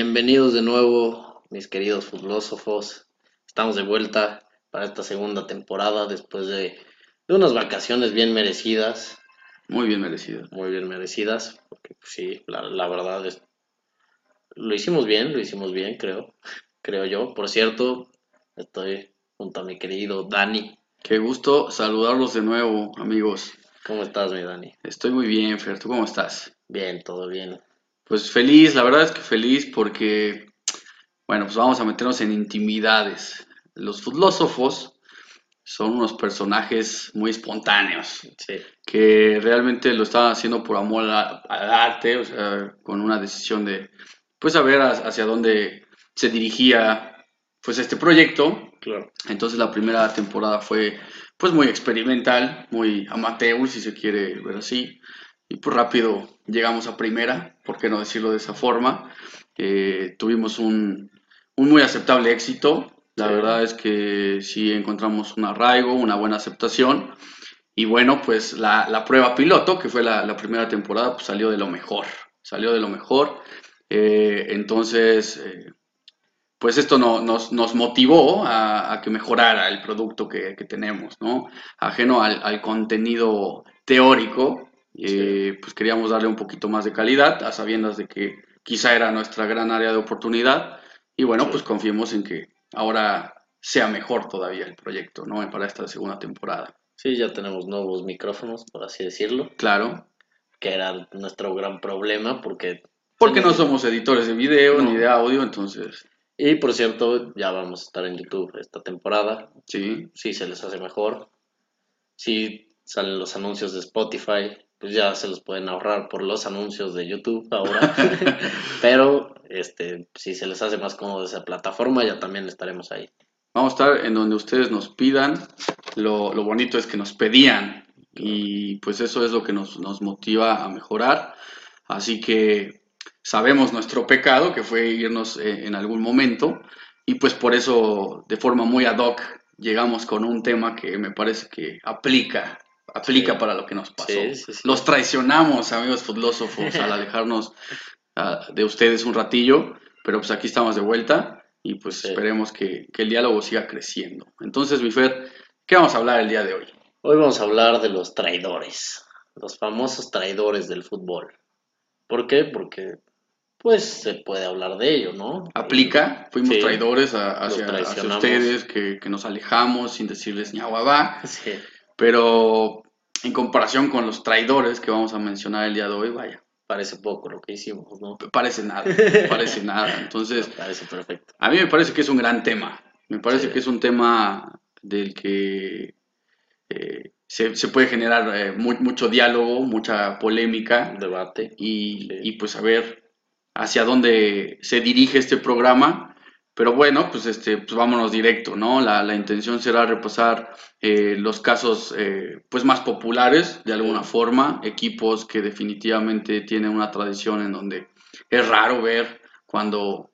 Bienvenidos de nuevo, mis queridos filósofos. Estamos de vuelta para esta segunda temporada después de, de unas vacaciones bien merecidas. Muy bien merecidas. Muy bien merecidas, porque pues, sí, la, la verdad es... Lo hicimos bien, lo hicimos bien, creo. Creo yo. Por cierto, estoy junto a mi querido Dani. Qué gusto saludarlos de nuevo, amigos. ¿Cómo estás, mi Dani? Estoy muy bien, Fer. ¿Tú cómo estás? Bien, todo bien. Pues feliz, la verdad es que feliz porque, bueno, pues vamos a meternos en intimidades. Los filósofos son unos personajes muy espontáneos, Sí, que realmente lo estaban haciendo por amor a- al arte, o sea, con una decisión de, pues, saber ha- hacia dónde se dirigía, pues, este proyecto. claro. Entonces la primera temporada fue pues muy experimental, muy amateur si se quiere ver así. Y pues rápido llegamos a primera, ¿por qué no decirlo de esa forma? Eh, tuvimos un, un muy aceptable éxito. La Sí. verdad es que sí encontramos un arraigo, una buena aceptación. Y bueno, pues la, la prueba piloto, que fue la, la primera temporada, pues salió de lo mejor. Salió de lo mejor. Eh, entonces, eh, pues esto no- nos, nos motivó a, a que mejorara el producto que, que tenemos, ¿no? Ajeno al, al contenido teórico, eh, pues queríamos darle un poquito más de calidad, a sabiendas de que quizá era nuestra gran área de oportunidad, y bueno, Sí. pues confiemos en que ahora sea mejor todavía el proyecto, ¿no? Para esta segunda temporada. Sí, ya tenemos nuevos micrófonos, por así decirlo, Claro, que era nuestro gran problema porque... porque no somos editores de video No. ni de audio, entonces, Y por cierto, ya vamos a estar en YouTube esta temporada. sí, Si se les hace mejor. Si salen los anuncios de Spotify, pues ya se los pueden ahorrar por los anuncios de YouTube ahora. Pero este, si se les hace más cómodo esa plataforma, ya también estaremos ahí. Vamos a estar en donde ustedes nos pidan. Lo, lo bonito es que nos pedían y pues eso es lo que nos, nos motiva a mejorar. Así que sabemos nuestro pecado, que fue irnos eh, en algún momento y pues por eso de forma muy ad hoc llegamos con un tema que me parece que aplica, aplica Sí. para lo que nos pasó. Sí. Los traicionamos, amigos filósofos, al alejarnos ah, de ustedes un ratillo, pero pues aquí estamos de vuelta y pues esperemos que, que el diálogo siga creciendo. Entonces, mi Fer, ¿qué vamos a hablar el día de hoy? Hoy vamos a hablar de los traidores, los famosos traidores del fútbol. ¿Por qué? Porque pues se puede hablar de ello, ¿no? ¿Aplica? Fuimos Sí. traidores a- hacia, hacia ustedes, que, que nos alejamos sin decirles ni aguabá, Sí, pero en comparación con los traidores que vamos a mencionar el día de hoy, vaya, parece poco lo que hicimos, ¿no? parece nada, parece nada. Entonces, Parece perfecto. A mí me parece que es un gran tema. Me parece Sí. que es un tema del que eh, se, se puede generar eh, mu- mucho diálogo, mucha polémica Un debate. y, Sí. y, pues a ver hacia dónde se dirige este programa. Pero bueno, pues este, pues vámonos directo, ¿no? La, la intención será repasar eh, los casos eh, pues más populares de alguna forma, equipos que definitivamente tienen una tradición en donde es raro ver cuando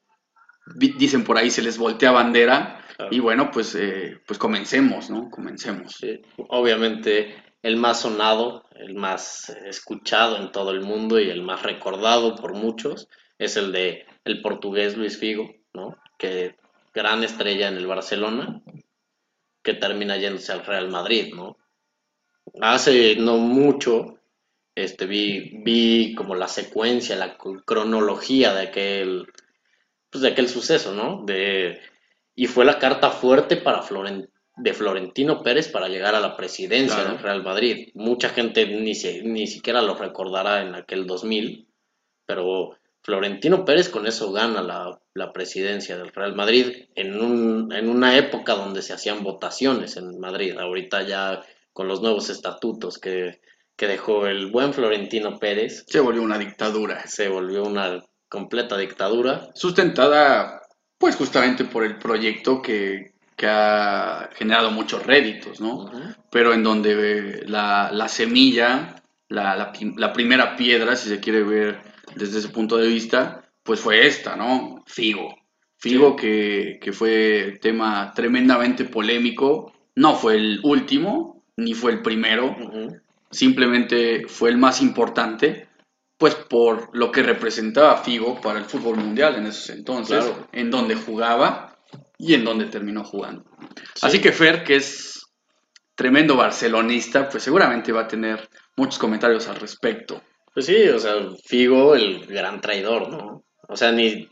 di- dicen por ahí se les voltea bandera Claro. y bueno, pues, eh, pues comencemos, ¿no? Comencemos. Sí, obviamente el más sonado, el más escuchado en todo el mundo y el más recordado por muchos es el de el portugués Luis Figo, ¿no? Que gran estrella en el Barcelona, que termina yéndose al Real Madrid, ¿no? Hace no mucho este vi vi como la secuencia, la cr- cronología de aquel pues de aquel suceso, ¿no? De y fue la carta fuerte para de Florentino Pérez para llegar a la presidencia Claro. del Real Madrid. Mucha gente ni, se- ni siquiera lo recordará en aquel 2000, pero Florentino Pérez con eso gana la, la presidencia del Real Madrid en, un, en una época donde se hacían votaciones en Madrid. Ahorita ya con los nuevos estatutos que, que dejó el buen Florentino Pérez, Se volvió una dictadura. se volvió una completa dictadura. Sustentada, pues justamente por el proyecto que, que ha generado muchos réditos, ¿no? Pero en donde la, la semilla, la, la primera piedra, si se quiere ver desde ese punto de vista, pues fue esta, ¿no? Figo. Figo Sí. que, que fue tema tremendamente polémico, no fue el último, ni fue el primero, simplemente fue el más importante, pues por lo que representaba Figo para el fútbol mundial en esos entonces, en donde jugaba y en donde terminó jugando. Así que Fer, que es tremendo barcelonista, pues seguramente va a tener muchos comentarios al respecto. Pues sí, o sea, Figo, el gran traidor, ¿no? O sea, ni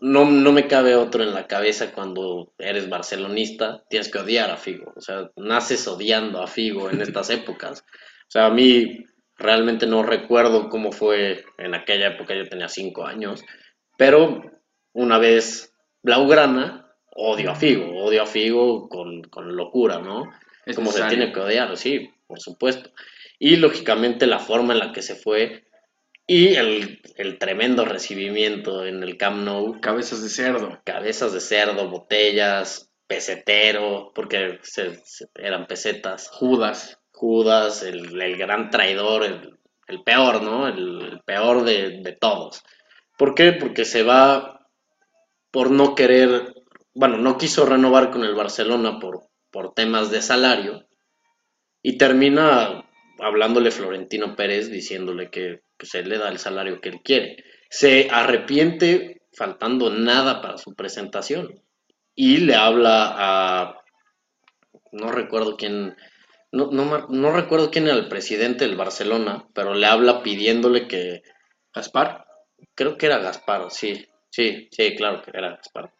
no, no me cabe otro en la cabeza cuando eres barcelonista, tienes que odiar a Figo. O sea, naces odiando a Figo en estas épocas. O sea, a mí realmente no recuerdo cómo fue en aquella época, yo tenía cinco años, pero una vez Blaugrana, odio a Figo, odio a Figo con, con locura, ¿no? Es como se tiene que odiar, sí, por supuesto. Y lógicamente la forma en la que se fue y el, tremendo recibimiento en el Camp Nou. Cabezas de cerdo. Cabezas de cerdo, botellas, pesetero, porque eran pesetas. Judas. Judas, el, gran traidor, el, peor, ¿no? El, peor de, de, todos. ¿Por qué? Porque se va por no querer, bueno, no quiso renovar con el Barcelona por, por temas de salario y termina hablándole Florentino Pérez diciéndole que pues él le da el salario que él quiere. Se arrepiente faltando nada para su presentación y le habla a no recuerdo quién no, no, no, recuerdo quién era el presidente del Barcelona, pero le habla pidiéndole que Gaspar, creo que era Gaspar, sí, sí, sí, claro que era Gaspar.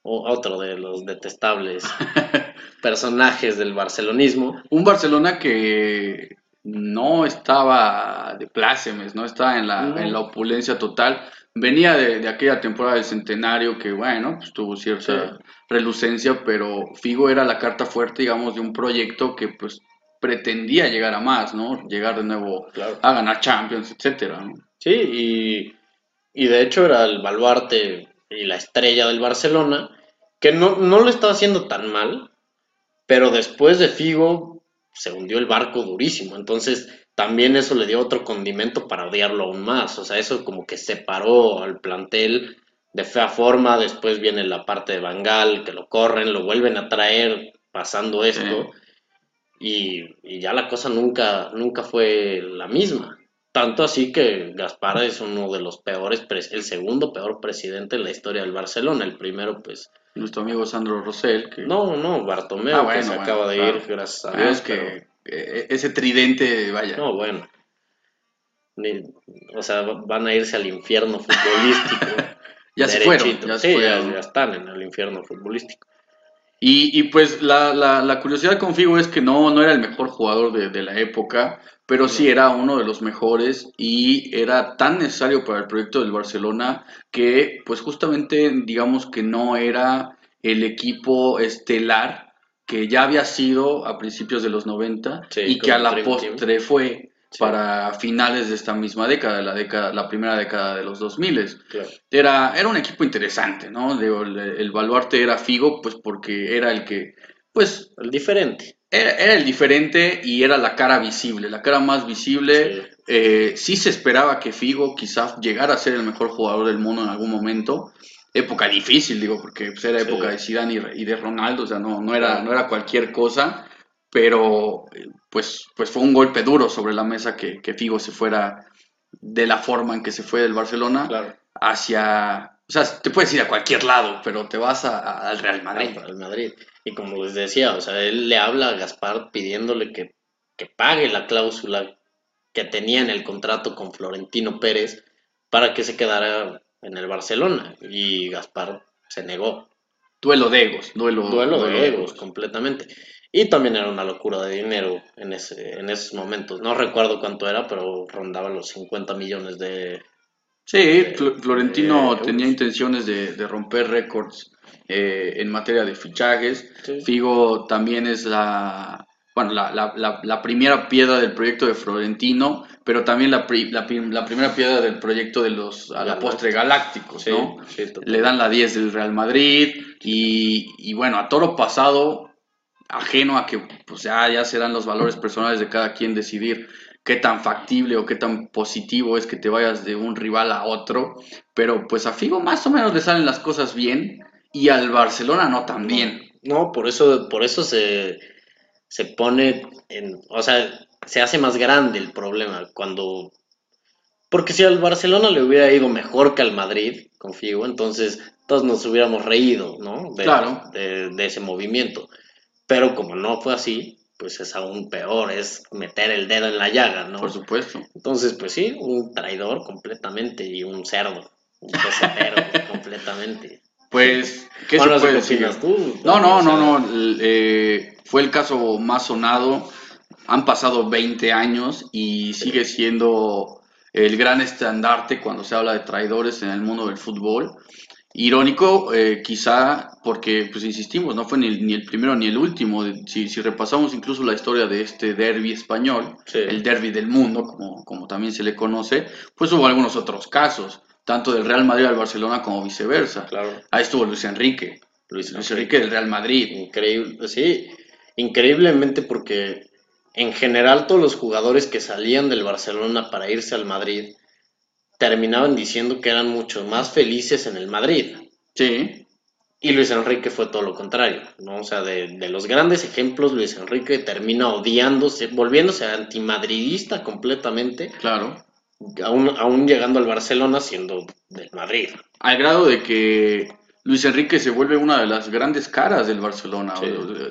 O otro de los detestables personajes del barcelonismo. Un Barcelona que no estaba de plácemes, no estaba en la, en la opulencia total. Venía de, aquella temporada del centenario que, bueno, pues tuvo cierta relucencia, pero Figo era la carta fuerte, digamos, de un proyecto que, pues, pretendía llegar a más, ¿no? Llegar de nuevo a ganar Champions, etcétera, ¿no? Sí, y, y de hecho era el baluarte y la estrella del Barcelona, que no, no lo estaba haciendo tan mal, pero después de Figo se hundió el barco durísimo. Entonces, también eso le dio otro condimento para odiarlo aún más. O sea, eso como que separó al plantel de fea forma. Después viene la parte de Bangal, que lo corren, lo vuelven a traer pasando esto. Y, ya la cosa nunca, nunca fue la misma. Tanto así que Gaspar es uno de los peores, el segundo peor presidente en la historia del Barcelona. El primero, pues, nuestro amigo Sandro Rosell. Que... No, no, Bartomeu, ah, que se acaba de ir, gracias a Dios. que e, ese tridente, vaya. No, bueno. o sea, van a irse al infierno futbolístico. ya se fueron. Ya, sí, ya, están en el infierno futbolístico. Y, y pues la, la, la, curiosidad con Figo es que no, no era el mejor jugador de, de la época, pero sí era uno de los mejores y era tan necesario para el proyecto del Barcelona que pues justamente digamos que no era el equipo estelar que ya había sido a principios de los 90 y que a la postre fue para finales de esta misma década, la década, la primera década de los 2000. Era, era un equipo interesante, ¿no? el, el, baluarte era Figo, pues porque era el que, pues... El diferente era, el diferente y era la cara visible, la cara más visible. Sí. Eh, sí se esperaba que Figo quizás llegara a ser el mejor jugador del mundo en algún momento. Época difícil, digo, porque pues, era época de Zidane y, de Ronaldo, o sea, no, no, era, no era cualquier cosa, pero pues, pues fue un golpe duro sobre la mesa que, que Figo se fuera de la forma en que se fue del Barcelona hacia, o sea, te puedes ir a cualquier lado, pero te vas al Real Madrid. Al Madrid. Y como les decía, o sea, él le habla a Gaspar pidiéndole que, pague la cláusula que tenía en el contrato con Florentino Pérez para que se quedara en el Barcelona. Y Gaspar se negó. Duelo de egos, duelo, duelo, de, egos, completamente. Y también era una locura de dinero en, ese, en esos momentos. No recuerdo cuánto era, pero rondaba los 50 millones de... Sí, Florentino tenía intenciones de, de romper récords eh, en materia de fichajes. Figo también es la, bueno, la, la, la, primera piedra del proyecto de Florentino, pero también la, la, primera piedra del proyecto de los a la postre galácticos, ¿no? Le dan la 10 del Real Madrid y, y, bueno, a toro pasado, ajeno a que pues ya, ya serán los valores personales de cada quien decidir qué tan factible o qué tan positivo es que te vayas de un rival a otro, pero pues a Figo más o menos le salen las cosas bien y al Barcelona no también. No, por eso, por eso se, se pone en, o sea, se hace más grande el problema cuando Porque si al Barcelona le hubiera ido mejor que al Madrid, confío, entonces todos nos hubiéramos reído, ¿no? De, Claro. de, de ese movimiento. Pero como no fue así, pues es aún peor, es meter el dedo en la llaga, ¿no? Por supuesto. Entonces, pues sí, un traidor completamente y un cerdo, un pesetero completamente. Pues, ¿qué se puede ¿qué decir? tú? No, no, no, no. eh, fue el caso más sonado. Han pasado 20 años y sigue siendo el gran estandarte cuando se habla de traidores en el mundo del fútbol. Irónico, eh, quizá porque, pues insistimos, no fue ni, ni el primero ni el último. Si, si repasamos incluso la historia de este derby español, Sí. el derby del mundo, como, como también se le conoce, pues hubo algunos otros casos, tanto del Real Madrid al Barcelona como viceversa. Claro, Ahí estuvo Luis Enrique, Luis Luis Enrique. Enrique del Real Madrid. Increíble, sí, increíblemente porque en general todos los jugadores que salían del Barcelona para irse al Madrid terminaban diciendo que eran mucho más felices en el Madrid. Sí, Y Luis Enrique fue todo lo contrario, ¿no? O sea, de, de los grandes ejemplos, Luis Enrique termina odiándose, volviéndose antimadridista completamente, claro. aún, aún llegando al Barcelona siendo del Madrid. Al grado de que Luis Enrique se vuelve una de las grandes caras del Barcelona. Sí.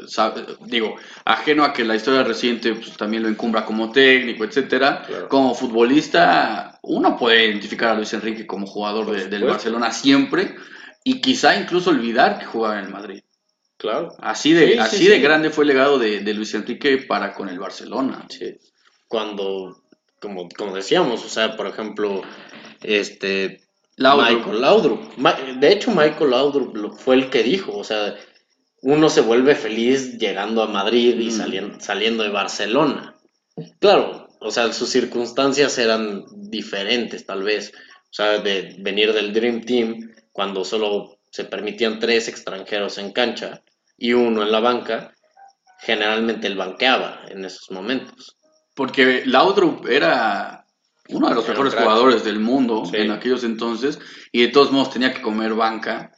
Sa- Digo, ajeno a que la historia reciente pues, también lo encumbra como técnico, etcétera. Claro. Como futbolista, uno puede identificar a Luis Enrique como jugador de- del. Barcelona siempre y quizá incluso olvidar que jugaba en el Madrid. Claro. Así de, Sí, sí, así sí. de grande fue el legado de, de Luis Enrique para con el Barcelona. Sí. Cuando, como, como decíamos, o sea, por ejemplo, este Laudrup. Michael Laudrup. De hecho, Michael Laudrup fue el que dijo, o sea, uno se vuelve feliz llegando a Madrid y Mm. saliendo, saliendo de Barcelona. Claro, o sea, sus circunstancias eran diferentes, tal vez. O sea, de venir del Dream Team, cuando solo se permitían tres extranjeros en cancha y uno en la banca, generalmente él banqueaba en esos momentos. Porque Laudrup era uno de los mejores jugadores del mundo Sí. en aquellos entonces y de todos modos tenía que comer banca,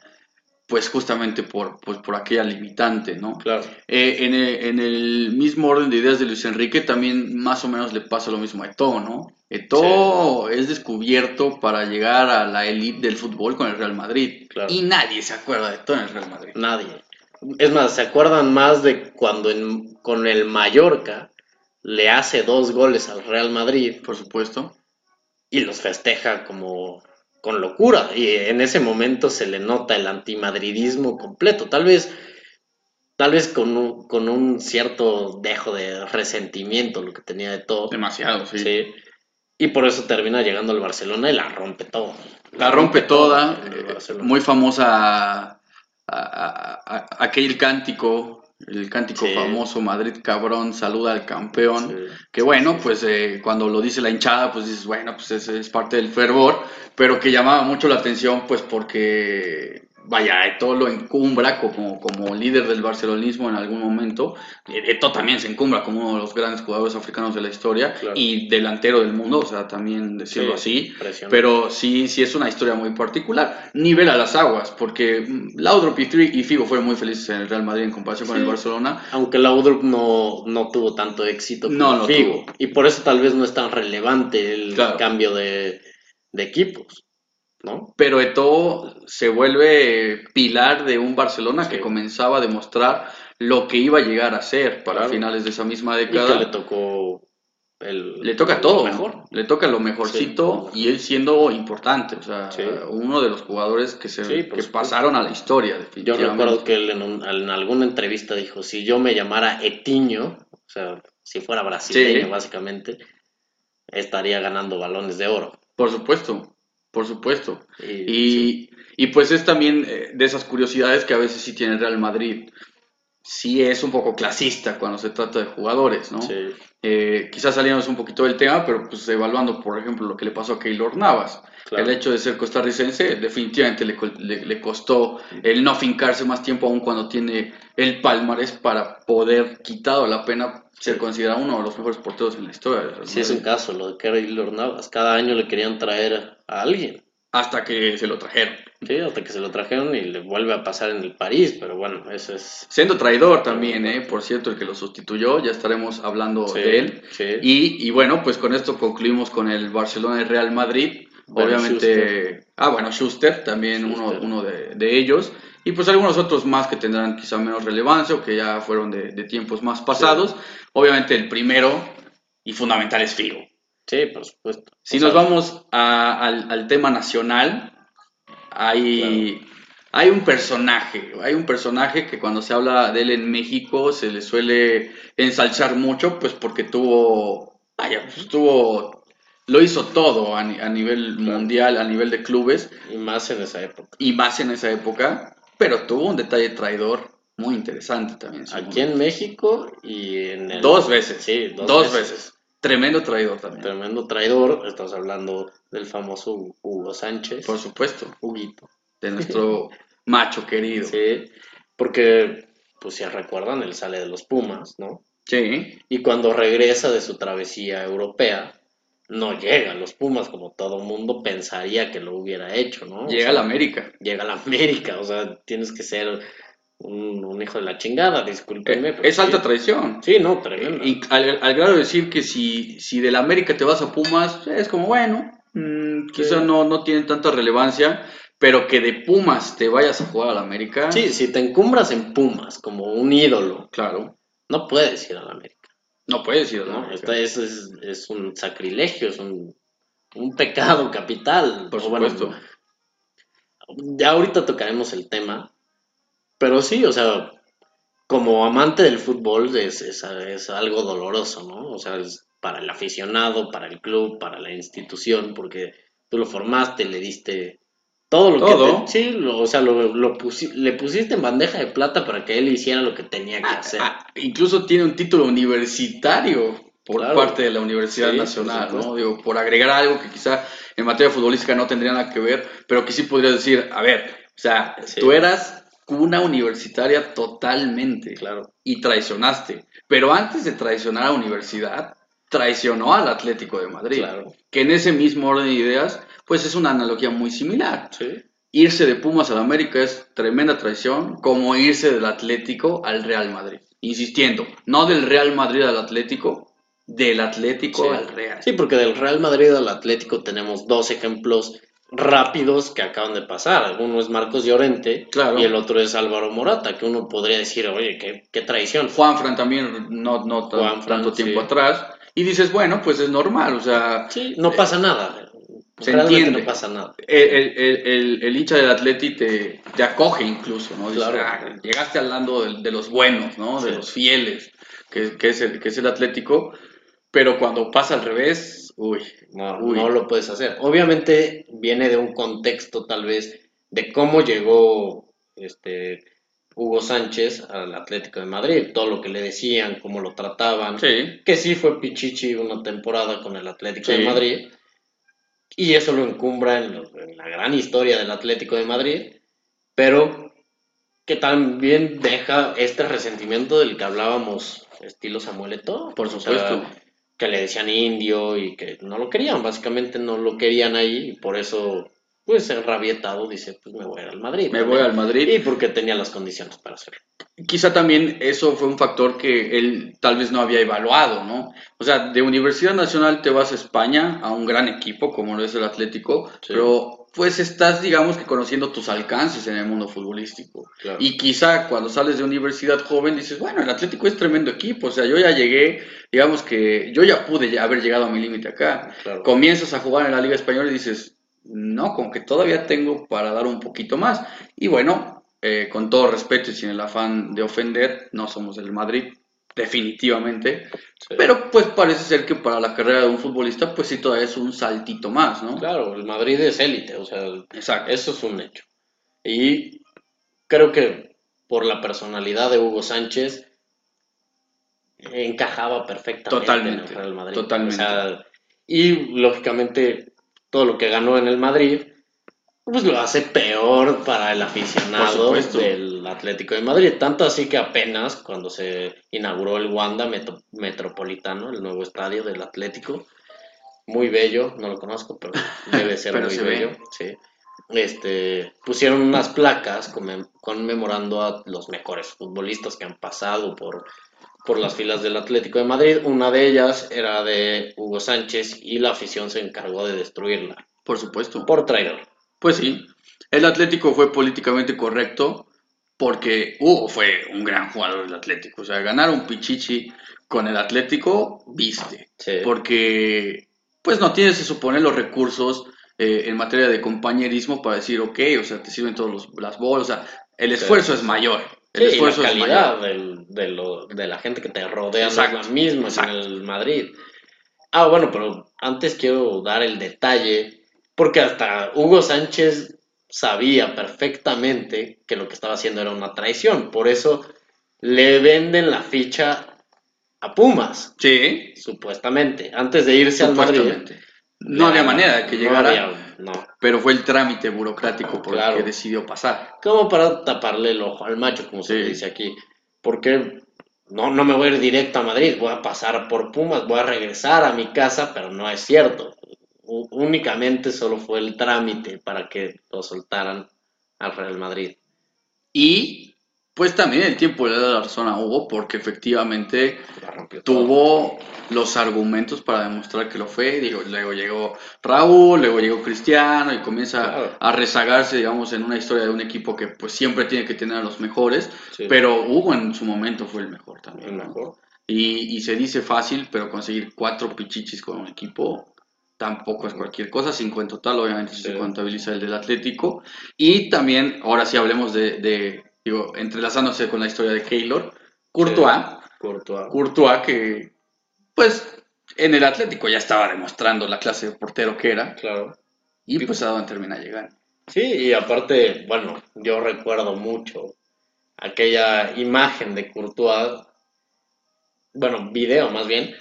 pues justamente por, pues por aquella limitante, ¿no? Claro. Eh, en, el, en el mismo orden de ideas de Luis Enrique también más o menos le pasa lo mismo a Eto'o, ¿no? Eto'o es descubierto para llegar a la elite del fútbol con el Real Madrid Claro. y nadie se acuerda de Eto'o en el Real Madrid. Nadie. Es más, ¿se acuerdan más de cuando en- con el Mallorca le hace dos goles al Real Madrid Por supuesto. Y los festeja como con locura? Y en ese momento se le nota el antimadridismo completo. Tal vez, tal vez con un, con un cierto dejo de resentimiento lo que tenía de todo. Demasiado, sí. Sí. Y por eso termina llegando al Barcelona y la rompe todo. La rompe toda, eh, muy famosa a- a- a- aquel cántico, el cántico Sí. famoso Madrid cabrón, saluda al campeón, Sí. que bueno, pues eh, cuando lo dice la hinchada, pues dices, bueno, pues ese es parte del fervor, pero que llamaba mucho la atención, pues porque, vaya, Eto'o lo encumbra como, como líder del barcelonismo en algún momento, Eto'o también se encumbra como uno de los grandes jugadores africanos de la historia Claro. y delantero del mundo, o sea, también decirlo Sí, así, pero sí, sí es una historia muy particular. Nivel a las aguas, porque mm, Laudrup y Tri- y Figo fueron muy felices en el Real Madrid en comparación con el Barcelona. Aunque Laudrup no, no tuvo tanto éxito como No, no Figo. tuvo. Y por eso tal vez no es tan relevante el Claro. cambio de, de equipos, ¿no? Pero Eto'o se vuelve pilar de un Barcelona que comenzaba a demostrar lo que iba a llegar a ser para Claro. finales de esa misma Y que década. le tocó el, Le toca todo, mejor. le toca lo mejorcito y él siendo importante, o sea, Sí. uno de los jugadores que se Sí, que supuesto. pasaron a la historia, Yo recuerdo que él en, un- en alguna entrevista dijo, si yo me llamara Etiño, o sea, si fuera brasileño básicamente, estaría ganando balones de oro. Por supuesto, por supuesto. Y, Y, y pues es también eh, de esas curiosidades que a veces sí tiene el Real Madrid. Sí es un poco clasista cuando se trata de jugadores, ¿no? sí, Eh, quizás saliéndonos un poquito del tema, pero pues evaluando, por ejemplo, lo que le pasó a Keylor Navas. Claro. El hecho de ser costarricense definitivamente le, le- le costó el no fincarse más tiempo aún cuando tiene el palmarés para poder, quitado la pena, ser considerado uno de los mejores porteros en la historia. Sí, es un caso, lo de Keylor Navas. Cada año le querían traer a alguien. hasta que se lo trajeron. Sí, hasta que se lo trajeron y le vuelve a pasar en el París, pero bueno, eso es... Siendo traidor también, ¿eh? por cierto, el que lo sustituyó, ya estaremos hablando de él. Y, y, bueno, pues con esto concluimos con el Barcelona y Real Madrid. Obviamente, ah, bueno, Schuster, también uno, uno de, de, ellos. Y pues algunos otros más que tendrán quizá menos relevancia o que ya fueron de, de tiempos más pasados. Obviamente el primero y fundamental es Figo. Sí, por supuesto. Si nos vamos al, al, tema nacional, hay, hay un personaje, hay un personaje que cuando se habla de él en México se le suele ensalzar mucho, pues porque tuvo, vaya, pues tuvo, lo hizo todo a, a nivel mundial, a nivel de clubes. Y más en esa época. Y más en esa época, pero tuvo un detalle traidor muy interesante también. Aquí en México y en el... Dos veces. Sí, dos, veces. Tremendo traidor también. Tremendo traidor. Estamos hablando del famoso Hugo Sánchez. Por supuesto. Huguito. De nuestro macho querido. Sí, porque, pues si recuerdan, él sale de los Pumas, ¿no? Sí. Y cuando regresa de su travesía europea, no llega a los Pumas como todo mundo pensaría que lo hubiera hecho, ¿no? Llega a la América. Llega a la América, o sea, tienes que ser un, hijo de la chingada, discúlpenme. Eh, es alta traición. Sí, no, tremendo. Y al, grado de decir que si, si de la América te vas a Pumas, es como, bueno, mmm, quizá no, no tiene tanta relevancia, pero que de Pumas te vayas a jugar a la América. Sí, si te encumbras en Pumas como un ídolo, claro, no puedes ir a la América. No puedes ir ¿no? América. es, es, un sacrilegio, es un, un pecado capital. Por supuesto. ya ahorita tocaremos el tema, pero sí, o sea, como amante del fútbol es, es, algo doloroso, ¿no? O sea, es para el aficionado, para el club, para la institución, porque tú lo formaste, le diste todo lo que... sí, o sea, lo, le pusiste en bandeja de plata para que él hiciera lo que tenía que ah, hacer. Ah, incluso tiene un título universitario por parte de la Universidad Nacional, ¿no? Digo, por agregar algo que quizá en materia futbolística no tendría nada que ver, pero que sí podría decir, a ver, o sea, tú eras cuna universitaria totalmente. Claro. Y traicionaste. Pero antes de traicionar a la universidad, traicionó al Atlético de Madrid. Claro. Que en ese mismo orden de ideas, pues es una analogía muy similar. Sí. Irse de Pumas al América es tremenda traición, como irse del Atlético al Real Madrid. Insistiendo, no del Real Madrid al Atlético, del Atlético al Real. Sí, porque del Real Madrid al Atlético tenemos dos ejemplos rápidos que acaban de pasar. Uno es Marcos Llorente claro. y el otro es Álvaro Morata, que uno podría decir, oye, qué, qué traición. Juanfran también no, no tanto tiempo atrás. Y dices, bueno, pues es normal, o sea... Sí, no pasa nada. Se entiende. No pasa nada. El, el, el, hincha del Atleti te, te acoge incluso, ¿no? claro. Ah, llegaste hablando de, de, los buenos, ¿no? De los fieles, que, que, es el, que es el Atlético. Pero cuando pasa al revés, uy, no, no lo puedes hacer. Obviamente viene de un contexto tal vez de cómo llegó este Hugo Sánchez al Atlético de Madrid, todo lo que le decían, cómo lo trataban, sí. que sí fue Pichichi una temporada con el Atlético de Madrid, y eso lo encumbra en, en, la gran historia del Atlético de Madrid, pero que también deja este resentimiento del que hablábamos, estilo Samuel Eto'o, por supuesto. O sea, que le decían indio y que no lo querían, básicamente no lo querían ahí y por eso, pues enrabietado dice, pues me voy al Madrid. Me voy al Madrid. Y porque tenía las condiciones para hacerlo. Quizá también eso fue un factor que él tal vez no había evaluado, ¿no? O sea, de Universidad Nacional te vas a España, a un gran equipo como lo es el Atlético, sí. pero pues estás, digamos que conociendo tus alcances en el mundo futbolístico. Claro. Y quizá cuando sales de universidad joven dices, bueno, el Atlético es tremendo equipo, o sea, yo ya llegué, digamos que yo ya pude haber llegado a mi límite acá. Claro. Comienzas a jugar en la Liga Española y dices, no, como que todavía tengo para dar un poquito más. Y bueno, eh, con todo respeto y sin el afán de ofender, no somos del Madrid, definitivamente. Sí. Pero pues parece ser que para la carrera de un futbolista, pues sí todavía es un saltito más, ¿no? Claro, el Madrid es élite, o sea, Exacto. eso es un hecho. Y creo que por la personalidad de Hugo Sánchez encajaba perfectamente totalmente, en el Real Madrid. Totalmente. O sea, y lógicamente todo lo que ganó en el Madrid pues lo hace peor para el aficionado del Atlético de Madrid. Tanto así que apenas cuando se inauguró el Wanda Metro Metropolitano, el nuevo estadio del Atlético, muy bello, no lo conozco, pero debe ser Pero muy se ve. bello, sí. Este, pusieron unas placas conmem- conmemorando a los mejores futbolistas que han pasado por, por las filas del Atlético de Madrid. Una de ellas era de Hugo Sánchez y la afición se encargó de destruirla Por supuesto. por traidor. Pues sí, el Atlético fue políticamente correcto porque Hugo fue un gran jugador del Atlético. O sea, ganar un Pichichi con el Atlético, viste. Sí. Porque, pues no tienes, se supone, los recursos eh, en materia de compañerismo para decir, ok, o sea, te sirven todas las bolas. O sea, el Sí. esfuerzo es mayor. El Sí, y la es calidad del- de, lo- de la gente que te rodea no es Exacto, la misma que exacto. en el Madrid. Ah, bueno, pero antes quiero dar el detalle, porque hasta Hugo Sánchez sabía perfectamente que lo que estaba haciendo era una traición. Por eso le venden la ficha a Pumas, Sí, supuestamente. Antes de irse al Madrid. No había manera de que no llegara, había- no. pero fue el trámite burocrático por Claro. el que decidió pasar. como para taparle el ojo al macho, como se Sí. dice aquí. Porque no, no me voy a ir directo a Madrid, voy a pasar por Pumas, voy a regresar a mi casa, pero no es cierto. U- únicamente solo fue el trámite para que lo soltaran al Real Madrid. Y pues también el tiempo le da la razón a Hugo porque efectivamente tuvo los argumentos para demostrar que lo fue. Digo, luego llegó Raúl, luego llegó Cristiano y comienza Claro. a rezagarse, digamos, en una historia de un equipo que pues siempre tiene que tener a los mejores. Sí, Pero Hugo en su momento fue el mejor también. el ¿no? mejor. Y, y se dice fácil, pero conseguir cuatro pichichis con un equipo tampoco es cualquier cosa, cinco en total, obviamente Sí. se contabiliza el del Atlético. Y también, ahora sí hablemos de, de, digo, entrelazándose con la historia de Keylor, Courtois, Courtois. Courtois que, pues, en el Atlético ya estaba demostrando la clase de portero que era, Claro. y pues a dónde termina llegando. Sí, y aparte, bueno, yo recuerdo mucho aquella imagen de Courtois, bueno, video más bien,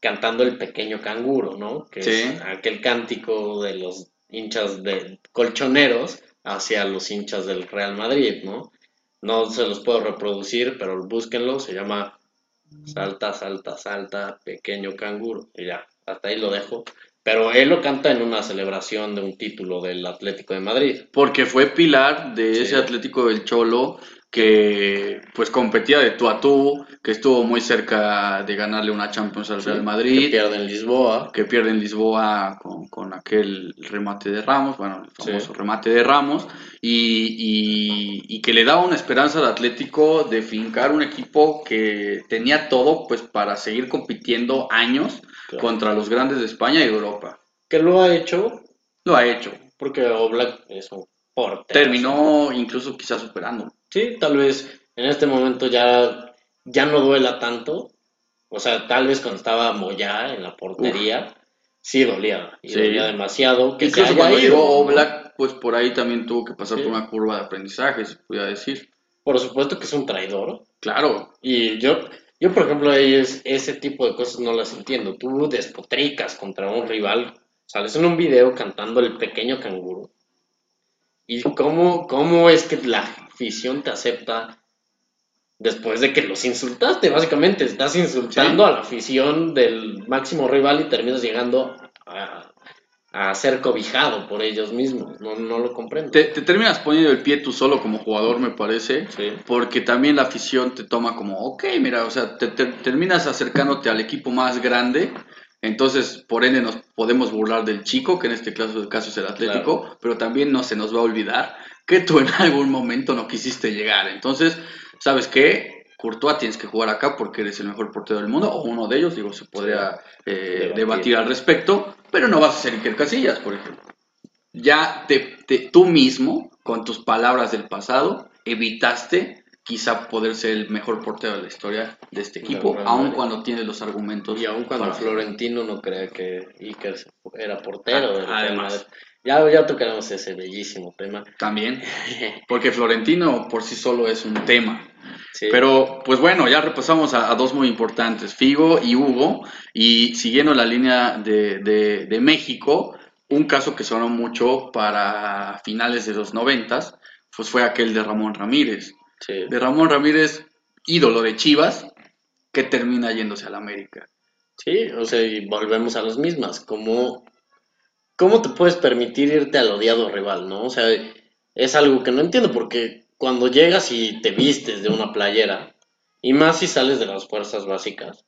cantando el pequeño canguro, ¿no? Que Sí. es aquel cántico de los hinchas de colchoneros hacia los hinchas del Real Madrid, ¿no? No se los puedo reproducir, pero búsquenlo, se llama Salta, salta, salta, pequeño canguro. Y ya, hasta ahí lo dejo. Pero él lo canta en una celebración de un título del Atlético de Madrid. Porque fue pilar de Sí. ese Atlético del Cholo que pues competía de tú a tú, que estuvo muy cerca de ganarle una Champions al Real Que Madrid, pierde en Lisboa. que pierde en Lisboa con, con aquel remate de Ramos, bueno, el famoso Sí. remate de Ramos, y, y- y que le daba una esperanza al Atlético de fincar un equipo que tenía todo pues para seguir compitiendo años Claro. contra los grandes de España y Europa. Que lo ha hecho Lo ha hecho. porque Oblak es un portero. Terminó incluso quizás superando. Sí, tal vez en este momento ya, ya no duela tanto. O sea, tal vez cuando estaba Moyá en la portería, sí dolía. Y Sí. dolía demasiado. Que Incluso cuando ido, llegó pues por ahí también tuvo que pasar Sí. por una curva de aprendizaje, se podría decir. Por supuesto que es un traidor. Claro, Y yo, yo por ejemplo, es, ese tipo de cosas no las entiendo. Tú despotricas contra un rival, sales en un video cantando el pequeño canguro. ¿Y cómo, cómo es que la afición te acepta después de que los insultaste? Básicamente, estás insultando Sí. a la afición del máximo rival y terminas llegando a, a ser cobijado por ellos mismos. No, no lo comprendo. te, te terminas poniendo el pie tú solo como jugador, me parece, Sí. porque también la afición te toma como, ok, mira, o sea, te, te- terminas acercándote al equipo más grande, entonces por ende nos podemos burlar del chico, que en este caso, caso es el Atlético, pero también no se nos va a olvidar que tú en algún momento no quisiste llegar. Entonces, ¿sabes qué? Courtois tienes que jugar acá porque eres el mejor portero del mundo, o uno de ellos, digo, se podría eh, Debatir. debatir al respecto, pero no vas a ser Iker Casillas, por ejemplo. Ya te, te- tú mismo, con tus palabras del pasado, evitaste quizá poder ser el mejor portero de la historia de este equipo, aun Madrid. cuando tienes los argumentos. Y aun cuando para- Florentino no crea que Iker era portero Ah, además. Ya, ya tocaremos ese bellísimo tema. También, porque Florentino por sí solo es un tema. Sí. Pero, pues bueno, ya repasamos a, a dos muy importantes, Figo y Hugo, y siguiendo la línea de, de- de México, un caso que sonó mucho para finales de los noventas, pues fue aquel de Ramón Ramírez. Sí. De Ramón Ramírez, ídolo de Chivas, que termina yéndose al América. Sí, o sea, y volvemos a las mismas. ¿Cómo, ¿Cómo te puedes permitir irte al odiado rival, no? O sea, es algo que no entiendo porque cuando llegas y te vistes de una playera, y más si sales de las fuerzas básicas,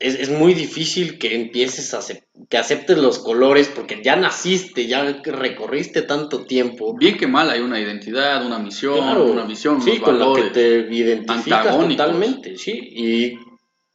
es, es muy difícil que empieces a que aceptes los colores porque ya naciste, ya recorriste tanto tiempo. Bien que mal hay una identidad, una misión, Claro, una visión, sí, unos con la que valores. te identificas totalmente, sí, y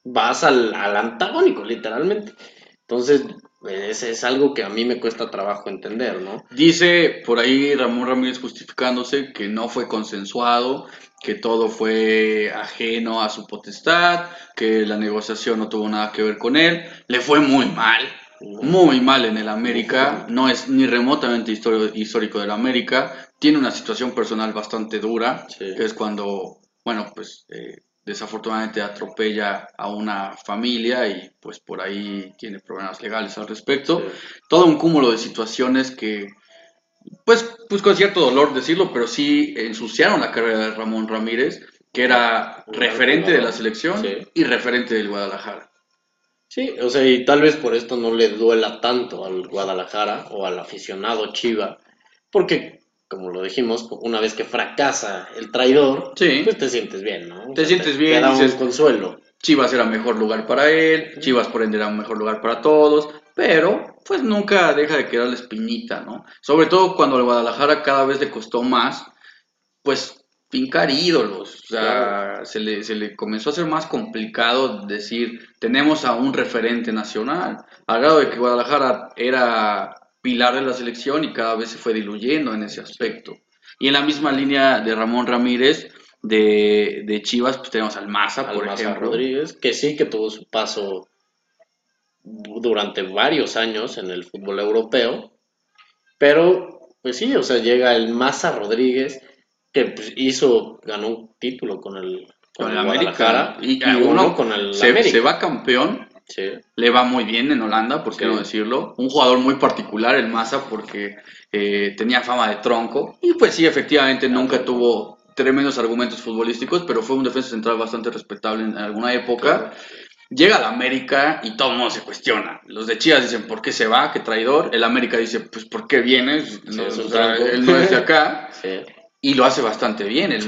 vas al, al antagónico, literalmente. Entonces, es, es algo que a mí me cuesta trabajo entender, ¿no? Dice por ahí Ramón Ramírez justificándose que no fue consensuado, que todo fue ajeno a su potestad, que la negociación no tuvo nada que ver con él. Le fue muy mal, muy mal en el América, no es ni remotamente histórico del América, tiene una situación personal bastante dura, Sí. que es cuando, bueno, pues eh, desafortunadamente atropella a una familia y pues por ahí tiene problemas legales al respecto. Sí. Todo un cúmulo de situaciones que, pues, pues con cierto dolor decirlo, pero sí ensuciaron la carrera de Ramón Ramírez, que era referente de la selección Sí. y referente del Guadalajara. Sí, o sea, y tal vez por esto no le duela tanto al Guadalajara o al aficionado Chiva, porque, como lo dijimos, una vez que fracasa el traidor, Sí. pues te sientes bien, ¿no? O Te sientes bien, Te da un dices- consuelo. Chivas era mejor lugar para él, Chivas por ende era un mejor lugar para todos, pero pues nunca deja de quedar la espinita, ¿no? Sobre todo cuando al Guadalajara cada vez le costó más, pues fincar ídolos, o sea, Claro. se, le, se le comenzó a hacer más complicado decir, tenemos a un referente nacional, al grado de que Guadalajara era pilar de la selección y cada vez se fue diluyendo en ese aspecto. Y en la misma línea de Ramón Ramírez, de, de Chivas, pues tenemos al Maza, por ejemplo. Rodríguez, que sí que tuvo su paso durante varios años en el fútbol europeo, pero pues sí, o sea, llega el Maza Rodríguez, que pues, hizo, ganó un título con el, con el América. Y, uno uno con el se, América. se va campeón, Sí, le va muy bien en Holanda, por qué Sí. no decirlo. Un jugador muy particular, el Maza, porque eh, tenía fama de tronco. Y pues sí, efectivamente nunca tuvo tremendos argumentos futbolísticos, pero fue un defensa central bastante respetable en alguna época. Claro. Llega al América y todo el mundo se cuestiona. Los de Chivas dicen, ¿por qué se va? ¿Qué traidor? El América dice, pues, ¿por qué vienes? No, o sea, él no es de acá. Y lo hace bastante bien el.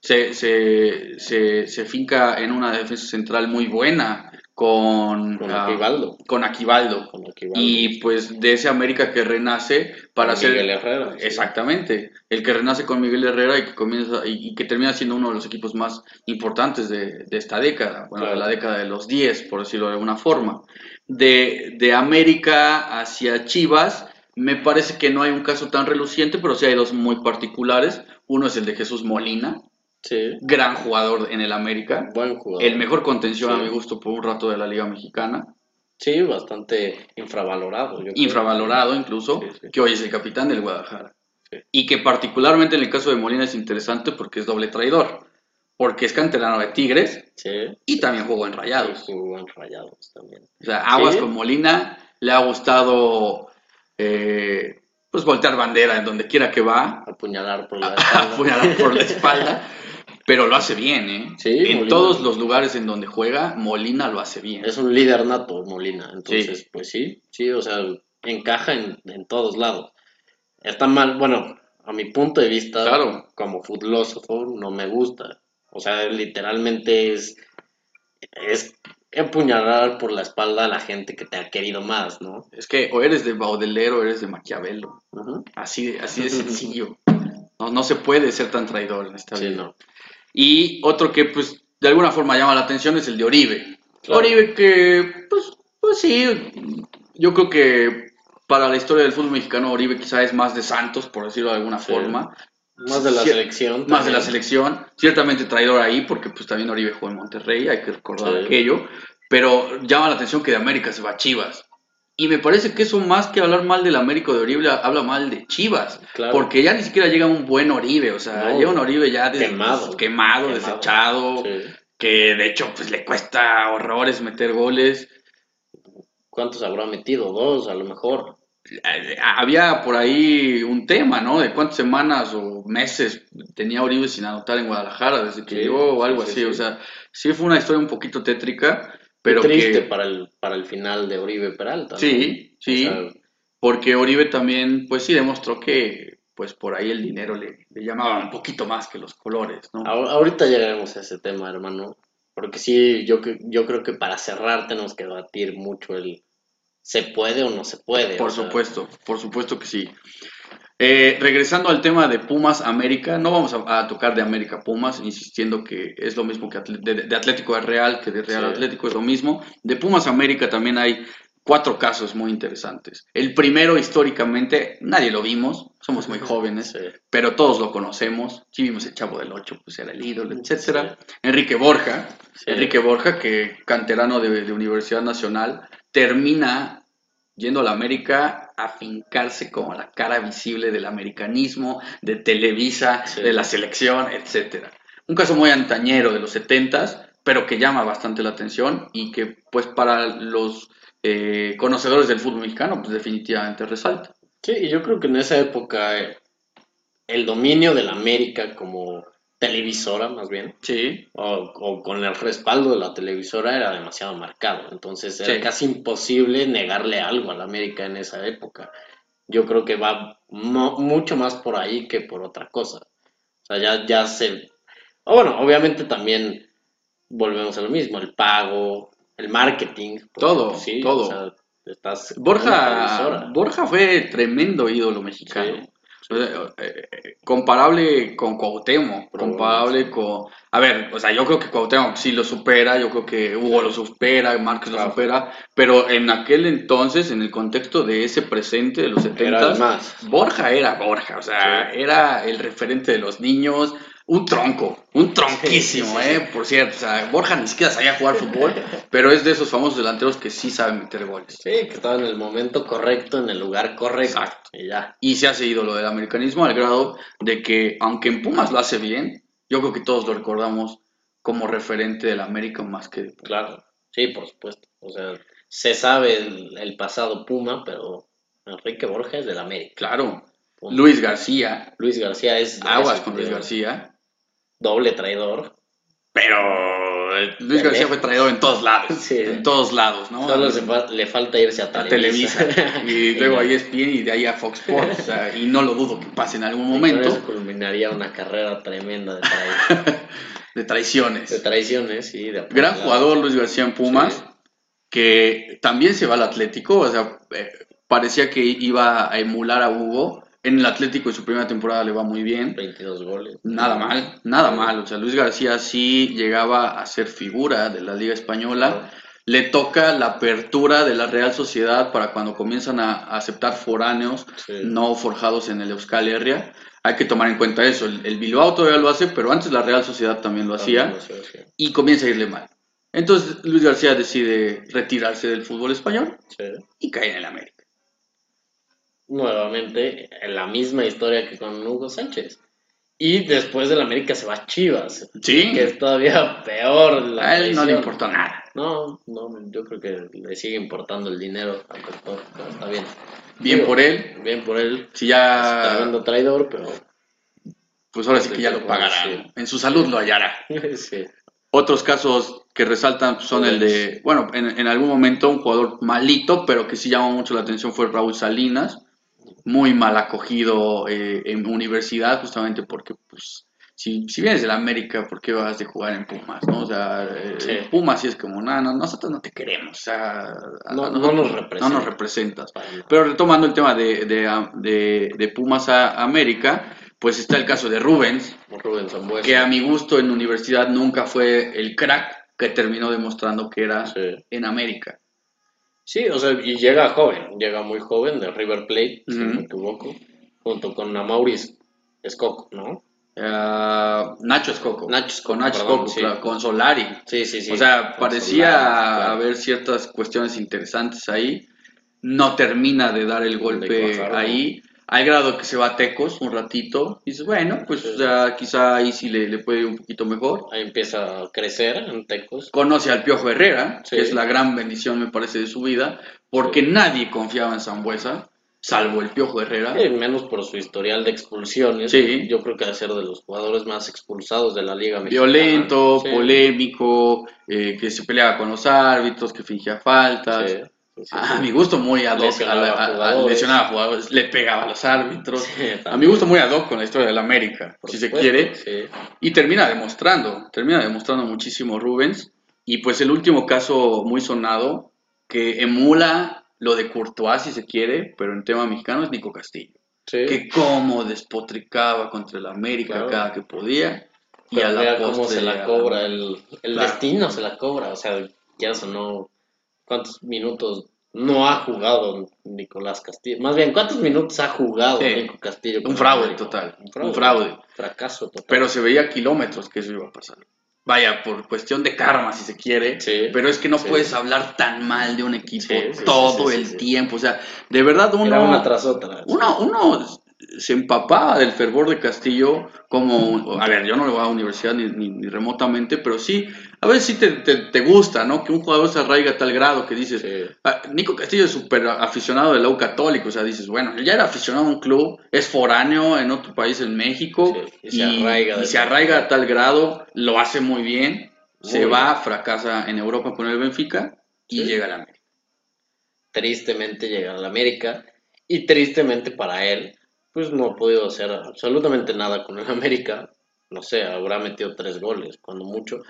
Se, se, se, se finca en una defensa central muy buena con, con ah, Aquivaldo. con Aquivaldo. Con Aquivaldo. Y pues de ese América que renace para ser Miguel Herrera. sí. exactamente el que renace con Miguel Herrera y que comienza y, y que termina siendo uno de los equipos más importantes de, de esta década, bueno, de la década de los 10, por decirlo de alguna forma. De, de América hacia Chivas, me parece que no hay un caso tan reluciente, pero sí hay dos muy particulares. Uno es el de Jesús Molina, Sí, gran jugador en el América, buen jugador. el mejor contención a mi gusto por un rato de la Liga Mexicana. Sí, bastante infravalorado. yo creo. infravalorado incluso, Sí, que hoy es el capitán del Guadalajara. Y que particularmente en el caso de Molina es interesante porque es doble traidor, porque es canterano de Tigres y también jugó en Rayados. jugó en Rayados también. O sea, aguas con Molina, le ha gustado eh, pues voltear bandera en donde quiera que va, Apuñalar por la espalda. apuñalar por la espalda, pero lo hace bien, ¿eh? Sí, en Molina. todos los lugares en donde juega, Molina lo hace bien. Es un líder nato, Molina. Entonces, Sí. pues sí, sí, o sea, encaja en, en todos lados. Está mal, bueno, a mi punto de vista, Claro. como filósofo, no me gusta. O sea, literalmente es, es apuñalar por la espalda a la gente que te ha querido más, ¿no? Es que o eres de Baudelaire o eres de Maquiavelo. Así, así de sencillo. No, no se puede ser tan traidor en esta Sí, vida. no. Y otro que, pues, de alguna forma llama la atención es el de Oribe. Claro. Oribe que, pues, pues sí, yo creo que para la historia del fútbol mexicano Oribe quizá es más de Santos, por decirlo de alguna Sí. forma. Más de la selección. Más de la selección. Ciertamente traidor ahí, porque pues también Oribe jugó en Monterrey, hay que recordar Sí. aquello. Pero llama la atención que de América se va a Chivas. Y me parece que eso más que hablar mal del América o de Oribe, habla mal de Chivas. Claro. Porque ya ni siquiera llega un buen Oribe, o sea, No. llega un Oribe ya des- Quemado. quemado, Quemado. desechado, Sí. que de hecho pues le cuesta horrores meter goles. ¿Cuántos habrá metido? Dos, a lo mejor. Había por ahí un tema, ¿no? De cuántas semanas o meses tenía Oribe sin anotar en Guadalajara desde que Sí, llegó o algo sí, así. sí, O sea, sí fue una historia un poquito tétrica, pero triste que... para el, para el final de Oribe Peralta. ¿no? Sí, sí, O sea, porque Oribe también, pues sí demostró que pues por ahí el dinero le, le llamaba un poquito más que los colores, ¿no? ahor- ahorita llegaremos a ese tema, hermano. Porque sí, yo, que- yo creo que para cerrar tenemos que debatir mucho el ¿se puede o no se puede? Por O sea, supuesto, por supuesto que sí. Eh, regresando al tema de Pumas América, no vamos a, a tocar de América Pumas, insistiendo que es lo mismo que de, de Atlético de Real, que de Real Sí. Atlético es lo mismo. De Pumas América también hay cuatro casos muy interesantes. El primero, históricamente, nadie lo vimos, somos muy jóvenes, Sí. pero todos lo conocemos. Sí vimos el Chavo del Ocho, pues era el ídolo, etcétera. Enrique Borja, Sí. Enrique Borja, que canterano de, de Universidad Nacional, termina yendo a la América a fincarse como la cara visible del americanismo, de Televisa, Sí. de la selección, etcétera. Un caso muy antañero de los setentas, pero que llama bastante la atención y que, pues, para los eh, conocedores del fútbol mexicano, pues definitivamente resalta. Sí, y yo creo que en esa época eh, el dominio de la América como televisora, más bien, Sí, o, o con el respaldo de la televisora era demasiado marcado. Entonces era Sí. casi imposible negarle algo a la América en esa época. Yo creo que va mo- mucho más por ahí que por otra cosa. O sea, ya, ya se... o bueno, obviamente también volvemos a lo mismo, el pago, el marketing. Todo, sí, todo. o sea, estás Borja. Borja fue tremendo ídolo mexicano. Sí. O sea, eh, eh, comparable con Cuauhtémoc, comparable con... A ver, o sea, yo creo que Cuauhtémoc sí lo supera, yo creo que Hugo lo supera, Márquez lo supera, pero en aquel entonces, en el contexto de ese presente de los Era 70, el más. Borja era Borja, o sea, Sí. era el referente de los niños, un tronco, un tronquísimo, Sí, sí, sí. eh, por cierto, o sea, Borja ni siquiera sabía jugar fútbol, pero es de esos famosos delanteros que sí saben meter goles. Sí, que estaba en el momento correcto, en el lugar correcto. Exacto. Y ya. y se hace ídolo del americanismo al grado de que, aunque en Pumas lo hace bien, yo creo que todos lo recordamos como referente del América más que. Claro, sí, por supuesto. O sea, se sabe el, el pasado Puma, pero Enrique Borja es del América. Claro. Luis García, Luis García es aguas con Luis García, doble traidor. pero eh, Luis García fue traidor en todos lados, Sí. en todos lados, ¿no? Solo se fa- le falta irse a a Televisa. Televisa y luego ahí es bien y de ahí a Fox Sports, o sea, y no lo dudo que pase en algún momento eso culminaría una carrera tremenda de, trai- de traiciones. de traiciones y de Gran jugador Luis García en Pumas, Sí. que también se va al Atlético, o sea, eh, parecía que iba a emular a Hugo. En el Atlético en su primera temporada le va muy bien. 22 goles. Nada mal, nada mal. O sea, Luis García sí llegaba a ser figura de la Liga Española. Le toca la apertura de la Real Sociedad para cuando comienzan a, aceptar foráneos Sí. no forjados en el Euskal Herria. Hay que tomar en cuenta eso. El, el Bilbao todavía lo hace, pero antes la Real Sociedad también lo hacía lo sí. y comienza a irle mal. Entonces Luis García decide retirarse del fútbol español Sí. y cae en el América. Nuevamente en la misma historia que con Hugo Sánchez. Y después del América se va a Chivas, Sí, que es todavía peor. La a él no le importó nada. No, no, yo creo que le sigue importando el dinero al doctor, pero está bien. Bien Digo, por él. Bien por él. Si ya, tremendo traidor, pero pues ahora sí que ya lo pagará. En su salud lo hallará. sí. Otros casos que resaltan son el de, bueno, en, en algún momento un jugador malito, pero que sí llamó mucho la atención fue Raúl Salinas, muy mal acogido eh, en universidad, justamente porque, pues, si, si vienes de la América, ¿por qué vas de jugar en Pumas? ¿no? O sea, eh. Pumas sí es como, no, no, nosotros no te queremos, o sea, No- no nos no representas. nos. Pero retomando el tema de, de, de- de Pumas a América, pues está el caso de Rubens, que a mi gusto en universidad nunca fue el crack que terminó demostrando que era Sí. en América. Sí, o sea, y llega joven, llega muy joven de River Plate, si no me equivoco, junto con Amauris Escoco, ¿no? Ah, Nacho Escoco. Nacho Escoco, Con Nacho perdón, Escoco, sí. claro, con Solari. Sí, sí, sí. o sea, Con parecía Solari, claro. haber ciertas cuestiones interesantes ahí. No termina de dar el golpe ahí. Al grado que se va a Tecos un ratito. Y dices, bueno, pues Sí. ya quizá ahí sí le, le puede ir un poquito mejor. Ahí empieza a crecer en Tecos. Conoce al Piojo Herrera, Sí. que es la gran bendición, me parece, de su vida, porque nadie confiaba en Zambuesa. salvo el Piojo Herrera. Sí, menos por su historial de expulsiones. Sí. Yo creo que debe ser de los jugadores más expulsados de la Liga Mexicana. Violento, Sí, polémico, eh, que se peleaba con los árbitros, que fingía faltas. A mi gusto muy ad hoc, Lesionaba a la- a- a- jugadores. lesionaba jugadores, le pegaba a los árbitros. Sí, A mi gusto muy ad hoc con la historia del América, por si se quiere. sí. Y termina demostrando, termina demostrando muchísimo Rubens. Y pues el último caso muy sonado, que emula lo de Courtois, si se quiere, pero en tema mexicano es Nico Castillo. Sí. Que cómo despotricaba contra el América Claro. cada que podía. Y a la cómo se la cobra, el, el Claro. destino se la cobra, o sea, ya o no, cuántos minutos no ha jugado Nicolás Castillo, más bien, cuántos minutos ha jugado Sí. Nico Castillo. Un fraude total, un fraude. Fracaso total. Pero se veía a kilómetros que eso iba a pasar. Vaya, por cuestión de karma, si se quiere. Sí. Pero es que no Sí. puedes hablar tan mal de un equipo todo el tiempo. O sea, de verdad uno... Era una tras otra. Uno, uno se empapaba del fervor de Castillo como, a ver, yo no le voy a la universidad ni, ni- ni remotamente, pero sí, a veces sí te, te- te gusta, ¿no? Que un jugador se arraiga a tal grado que dices, Sí. ah, Nico Castillo es súper aficionado del U católico, o sea, dices, bueno, él ya era aficionado a un club, es foráneo en otro país, en México, Sí, y se arraiga y se arraiga a tal grado, lo hace muy bien, Muy se bien. va, fracasa en Europa con el Benfica y Sí. llega a la América. tristemente llegar a la América y tristemente para él, pues no ha podido hacer absolutamente nada con el América. No sé, habrá metido tres goles, cuando mucho,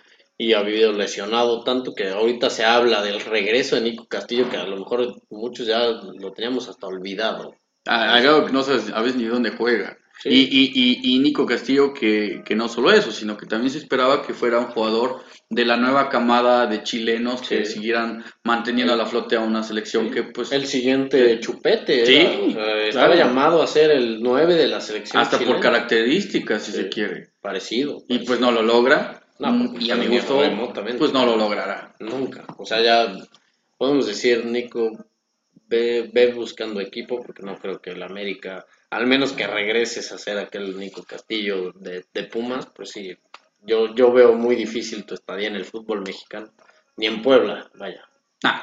y ha vivido lesionado tanto que ahorita se habla del regreso de Nico Castillo, que a lo mejor muchos ya lo teníamos hasta olvidado. A, a grado que no sabes a veces ni dónde juega. Sí. Y, y, y, y Nico Castillo, que, que no solo eso, sino que también se esperaba que fuera un jugador de la nueva camada de chilenos que siguieran manteniendo a la flote a una selección que pues El siguiente chupete, Sí, era, o sea, estaba llamado a ser el 9 de la selección hasta por características, si se quiere. Parecido. Y pues no lo logra. No, Mm, y a mi gusto, pues no lo logrará. Nunca. O sea, ya podemos decir, Nico, ve, ve buscando equipo, porque no creo que el América, al menos que regreses a ser aquel Nico Castillo de, de Pumas, pues sí, yo, yo veo muy difícil tu estadía en el fútbol mexicano. Ni en Puebla, vaya. Nah,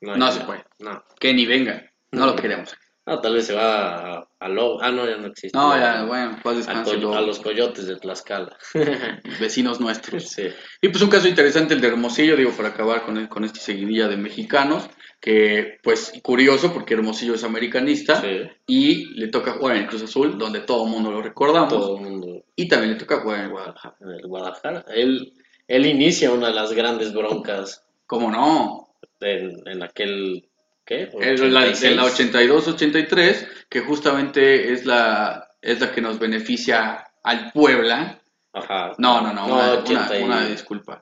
No nada. se puede. No. que ni venga. No lo queremos. No, tal vez se va a, a Lobo. Ah, no, ya no existe. No, ya, bueno, pues A, los coyotes de Tlaxcala. vecinos nuestros. sí. Y pues un caso interesante el de Hermosillo, digo, para acabar con, con esta seguidilla de mexicanos, que pues curioso porque Hermosillo es americanista Sí. y le toca jugar en el Cruz Azul, donde todo el mundo lo recordamos, Todo el mundo y también le toca jugar en el Guadalajara. en el Guadalajara. Él, él inicia una de las grandes broncas ¿Cómo no? en, en aquel, ¿qué? En la, 86. en la 82-83, que justamente es la, es la que nos beneficia al Puebla. Ajá. No, no, no, una, 80 y- una- una disculpa.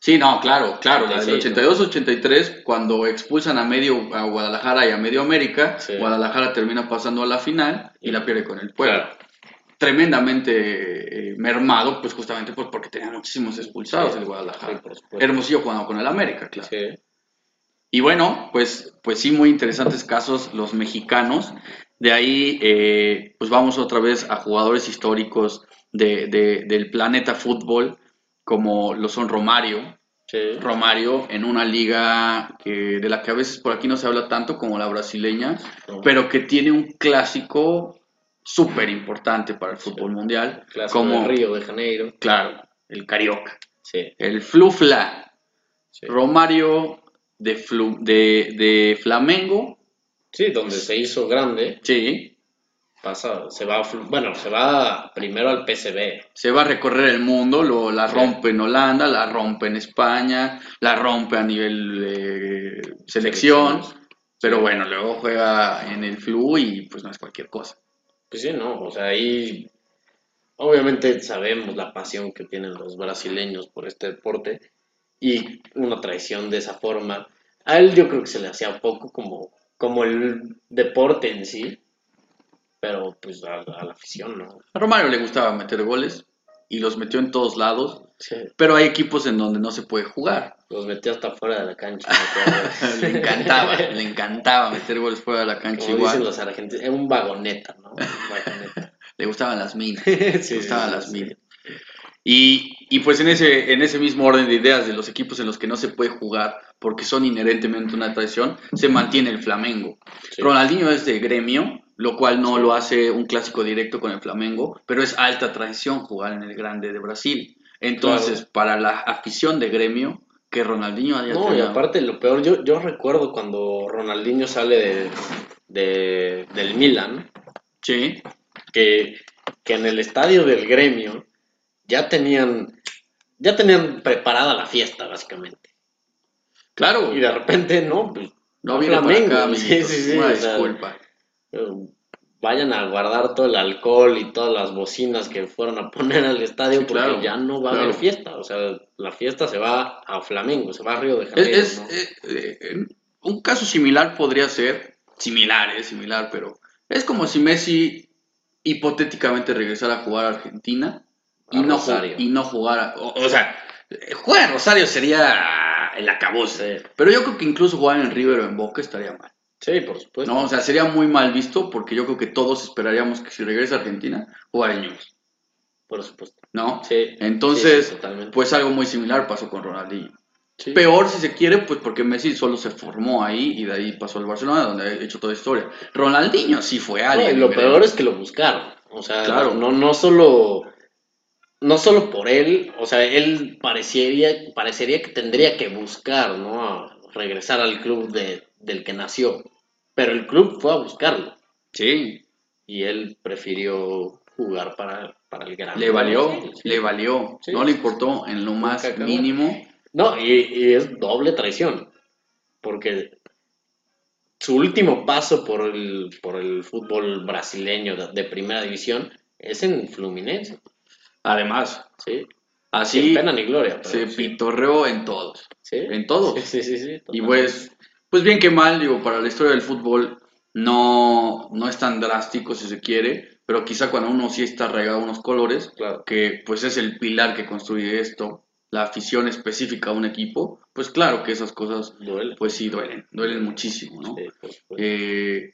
Sí, no, claro, claro, la del 86, 82-83, cuando expulsan a medio a Guadalajara y a medio América, Sí. Guadalajara termina pasando a la final y la pierde con el Puebla. Claro. Tremendamente eh, mermado, pues justamente pues, porque tenía muchísimos expulsados Sí, el Guadalajara. Hermosillo jugando con el América, claro. Sí. Y bueno, pues, pues sí, muy interesantes casos los mexicanos. De ahí, eh, pues vamos otra vez a jugadores históricos de, de- del planeta fútbol, como lo son Romario. Sí. Romario en una liga que, de la que a veces por aquí no se habla tanto como la brasileña, No. pero que tiene un clásico súper importante para el fútbol mundial, Clásico como, de Río de Janeiro. claro, el Carioca, Sí. el Flufla. Romario de, Flu- de, de Flamengo, Sí, donde se hizo grande, sí, pasa, se va, bueno, se va primero al PSV. se va a recorrer el mundo, lo, la Sí. rompe en Holanda, la rompe en España, la rompe a nivel selección, pero bueno, luego juega en el Flu y pues no es cualquier cosa. Pues sí, no, o sea, ahí obviamente sabemos la pasión que tienen los brasileños por este deporte y una traición de esa forma. A él yo creo que se le hacía poco como, como el deporte en sí, pero pues a, a la afición, ¿no? A Romario le gustaba meter goles y los metió en todos lados, Sí, pero hay equipos en donde no se puede jugar. los metió hasta fuera de la cancha. le encantaba, le encantaba meter goles fuera de la cancha Como dicen igual. los argentinos, es un vagoneta, ¿no? Un vagoneta. Le gustaban las minas. Sí, Le gustaban sí, las minas. Y, y pues en ese, en ese mismo orden de ideas de los equipos en los que no se puede jugar porque son inherentemente una tradición, se mantiene el Flamengo. Sí. Ronaldinho es de gremio, lo cual no lo hace un clásico directo con el Flamengo, pero es alta tradición jugar en el Grande de Brasil. Entonces, para la afición de gremio, que Ronaldinho haya No, y aparte lo peor, yo, yo recuerdo cuando Ronaldinho sale de, de- del Milan, Sí, que, que en el estadio del gremio ya tenían, ya tenían preparada la fiesta, básicamente. claro. Y de repente, no, pues, No a viene para Flamengo, acá, sí, sí, sí, una o sea, disculpa. eh, vayan a guardar todo el alcohol y todas las bocinas que fueron a poner al estadio Sí, porque claro, ya no va a claro. haber fiesta. O sea, la fiesta se va a Flamengo, se va a Río de Es, Janeiro. es, ¿no? eh, eh, un caso similar podría ser, similar, es similar, pero es como si Messi hipotéticamente regresara a jugar a Argentina y, no, y no jugara, o, o sea, jugar en Rosario sería el acabose, Sí. pero yo creo que incluso jugar en River o en Boca estaría mal, Sí, por supuesto. ¿no? O sea, sería muy mal visto porque yo creo que todos esperaríamos que si regresa a Argentina, jugara en Ñuñoz, Por supuesto. ¿no? Sí. Entonces, sí, sí, totalmente. pues algo muy similar pasó con Ronaldinho. Sí. Peor si se quiere, pues porque Messi solo se formó ahí y de ahí pasó al Barcelona, donde ha hecho toda historia. Ronaldinho sí fue No, alguien. y lo ¿no? peor es que lo buscaron. O sea, Claro. no, no solo. No solo por él, o sea, él parecería, parecería que tendría que buscar, ¿no? A regresar al club de, del que nació. Pero el club fue a buscarlo. Sí, Y él prefirió jugar para, para el gran. le valió, Sí, le valió. Sí. No le importó en lo más mínimo. No, y, y es doble traición. Porque su último paso por el, por el fútbol brasileño de, de primera división es en Fluminense. Además, Sí. así Sin pena ni gloria. se sí. pitorreó en todos. Sí. En todos. Sí, sí, sí. Y pues, pues bien que mal, digo, para la historia del fútbol no, no es tan drástico si se quiere, pero quizá cuando uno sí está arraigado a unos colores, Claro. que pues es el pilar que construye esto, la afición específica a un equipo, pues claro que esas cosas Duele. pues sí duelen, duelen muchísimo, ¿no? Eh,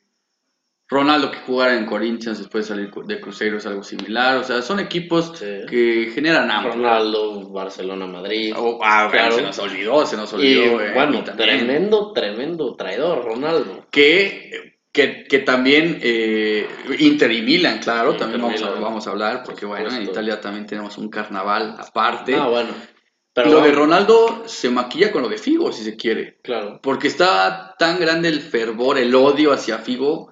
Ronaldo que jugara en Corinthians después de salir de Cruzeiro es algo similar, o sea, son equipos Sí. que generan hambre. Ronaldo, Barcelona, Madrid. Oh, ah, Claro. se nos olvidó, se nos y olvidó. eh, bueno, y tremendo, tremendo traidor, Ronaldo. que, que, que también eh, Inter y Milan, claro, Inter también vamos a, vamos a hablar, porque Por bueno, en. Italia también tenemos un carnaval aparte. Ah, bueno. Pero lo de Ronaldo se maquilla con lo de Figo, si se quiere, Claro. porque está tan grande el fervor, el odio hacia Figo,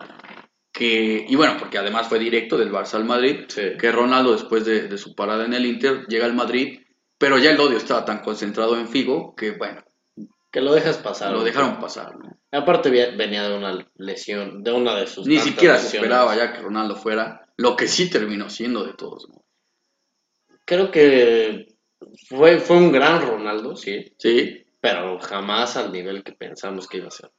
que, y bueno, porque además fue directo del Barça al Madrid, Sí. que Ronaldo después de, de su parada en el Inter llega al Madrid, pero ya el odio estaba tan concentrado en Figo que bueno, Que lo dejas pasar. lo dejaron pasar, ¿no? Aparte venía de una lesión, de una de sus Ni siquiera se esperaba ya que Ronaldo fuera lo que sí terminó siendo de todos. ¿no? Creo que fue, fue un gran Ronaldo, sí, Sí, pero jamás al nivel que pensamos que iba a ser.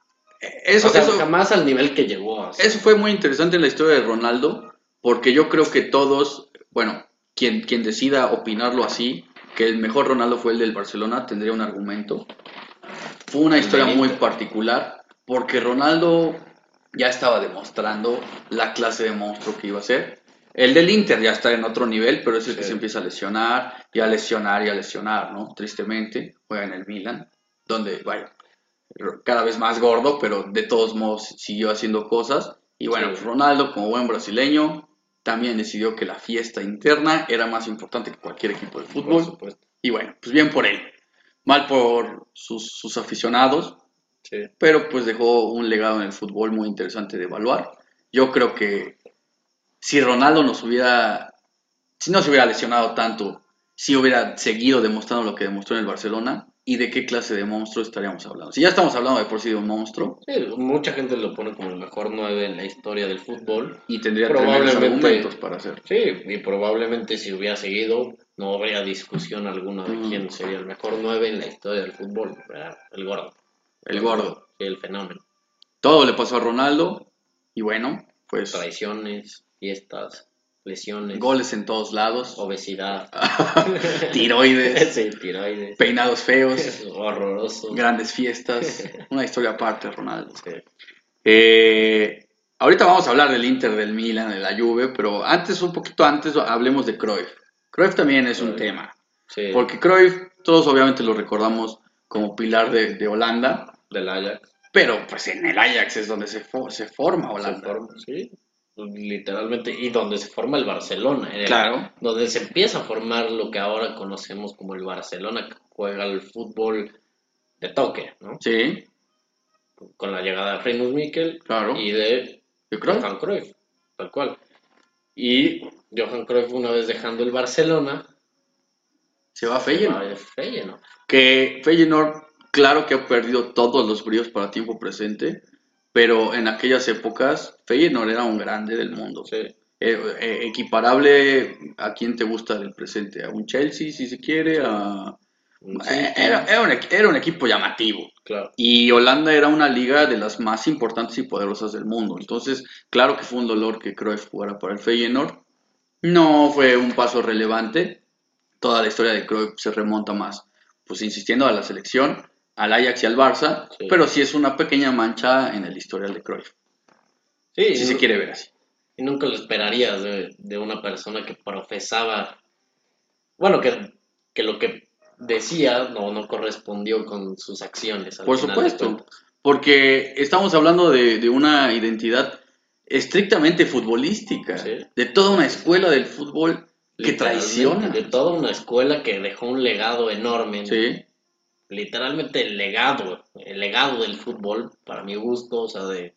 Eso, o sea, eso, jamás al nivel que llegó eso fue muy interesante en la historia de Ronaldo, porque yo creo que todos, bueno, quien, quien decida opinarlo así, que el mejor Ronaldo fue el del Barcelona, tendría un argumento. Fue una historia muy particular, porque Ronaldo ya estaba demostrando la clase de monstruo que iba a ser. El del Inter ya está en otro nivel, pero es el que Sí. se empieza a lesionar, y a lesionar, y a lesionar, ¿no? Tristemente, juega en el Milan, donde, vaya, cada vez más gordo, pero de todos modos siguió haciendo cosas. Y bueno, Sí. pues Ronaldo, como buen brasileño, también decidió que la fiesta interna era más importante que cualquier equipo de fútbol. Y bueno, pues bien por él. Mal por sus, sus aficionados, Sí. pero pues dejó un legado en el fútbol muy interesante de evaluar. Yo creo que si Ronaldo nos hubiera, si no se hubiera lesionado tanto, si hubiera seguido demostrando lo que demostró en el Barcelona, ¿y de qué clase de monstruo estaríamos hablando? Si ya estamos hablando de por sí de un monstruo, Sí, mucha gente lo pone como el mejor 9 en la historia del fútbol. y tendría Probablemente- argumentos para hacer. Sí, y probablemente si hubiera seguido, no habría discusión alguna de Mm. quién sería el mejor 9 en la historia del fútbol. ¿verdad? El gordo. El gordo. El fenómeno. Todo le pasó a Ronaldo, y bueno, pues Traiciones, fiestas, lesiones, goles en todos lados, obesidad, tiroides, sí, tiroides, peinados feos, es horroroso. grandes fiestas, una historia aparte, Ronaldo. Sí. Eh, ahorita vamos a hablar del Inter, del Milan, de la Juve, pero antes, un poquito antes, hablemos de Cruyff. Cruyff también es un tema, Sí. porque Cruyff, todos obviamente lo recordamos como pilar de, de Holanda, Del Ajax. pero pues en el Ajax es donde se, fo- se forma Se Holanda. forma, sí, literalmente. Y donde se forma el Barcelona. en el- Claro. Donde se empieza a formar lo que ahora conocemos como el Barcelona, que juega el fútbol de toque, ¿no? Sí, Con la llegada de Reynolds Mikel claro. y de. Johan Cruyff, tal cual. Y Johan Cruyff una vez dejando el Barcelona, Se va a Feyenoord. Feyenoord. Que Feyenoord, claro que ha perdido todos los bríos para tiempo presente, pero en aquellas épocas Feyenoord era un grande del mundo. Sí, Eh, eh, equiparable a quien te gusta del presente, a un Chelsea si se quiere, a... Eh, City, Era, era un, equ- era un equipo llamativo. claro. Y Holanda era una liga de las más importantes y poderosas del mundo. Entonces, claro que fue un dolor que Cruyff jugara para el Feyenoord. No fue un paso relevante. Toda la historia de Cruyff se remonta más, pues insistiendo a la selección, al Ajax y al Barça, Sí. pero sí es una pequeña mancha en el historial de Cruyff, Sí, si se quiere ver así. Y nunca lo esperarías de, de una persona que profesaba, bueno, que, que lo que decía no, no correspondió con sus acciones. al Por final supuesto, porque estamos hablando de, de una identidad estrictamente futbolística, Sí. de toda una escuela del fútbol que traiciona. De toda una escuela que dejó un legado enorme. Sí, Literalmente el legado, el legado del fútbol, para mi gusto, o sea, de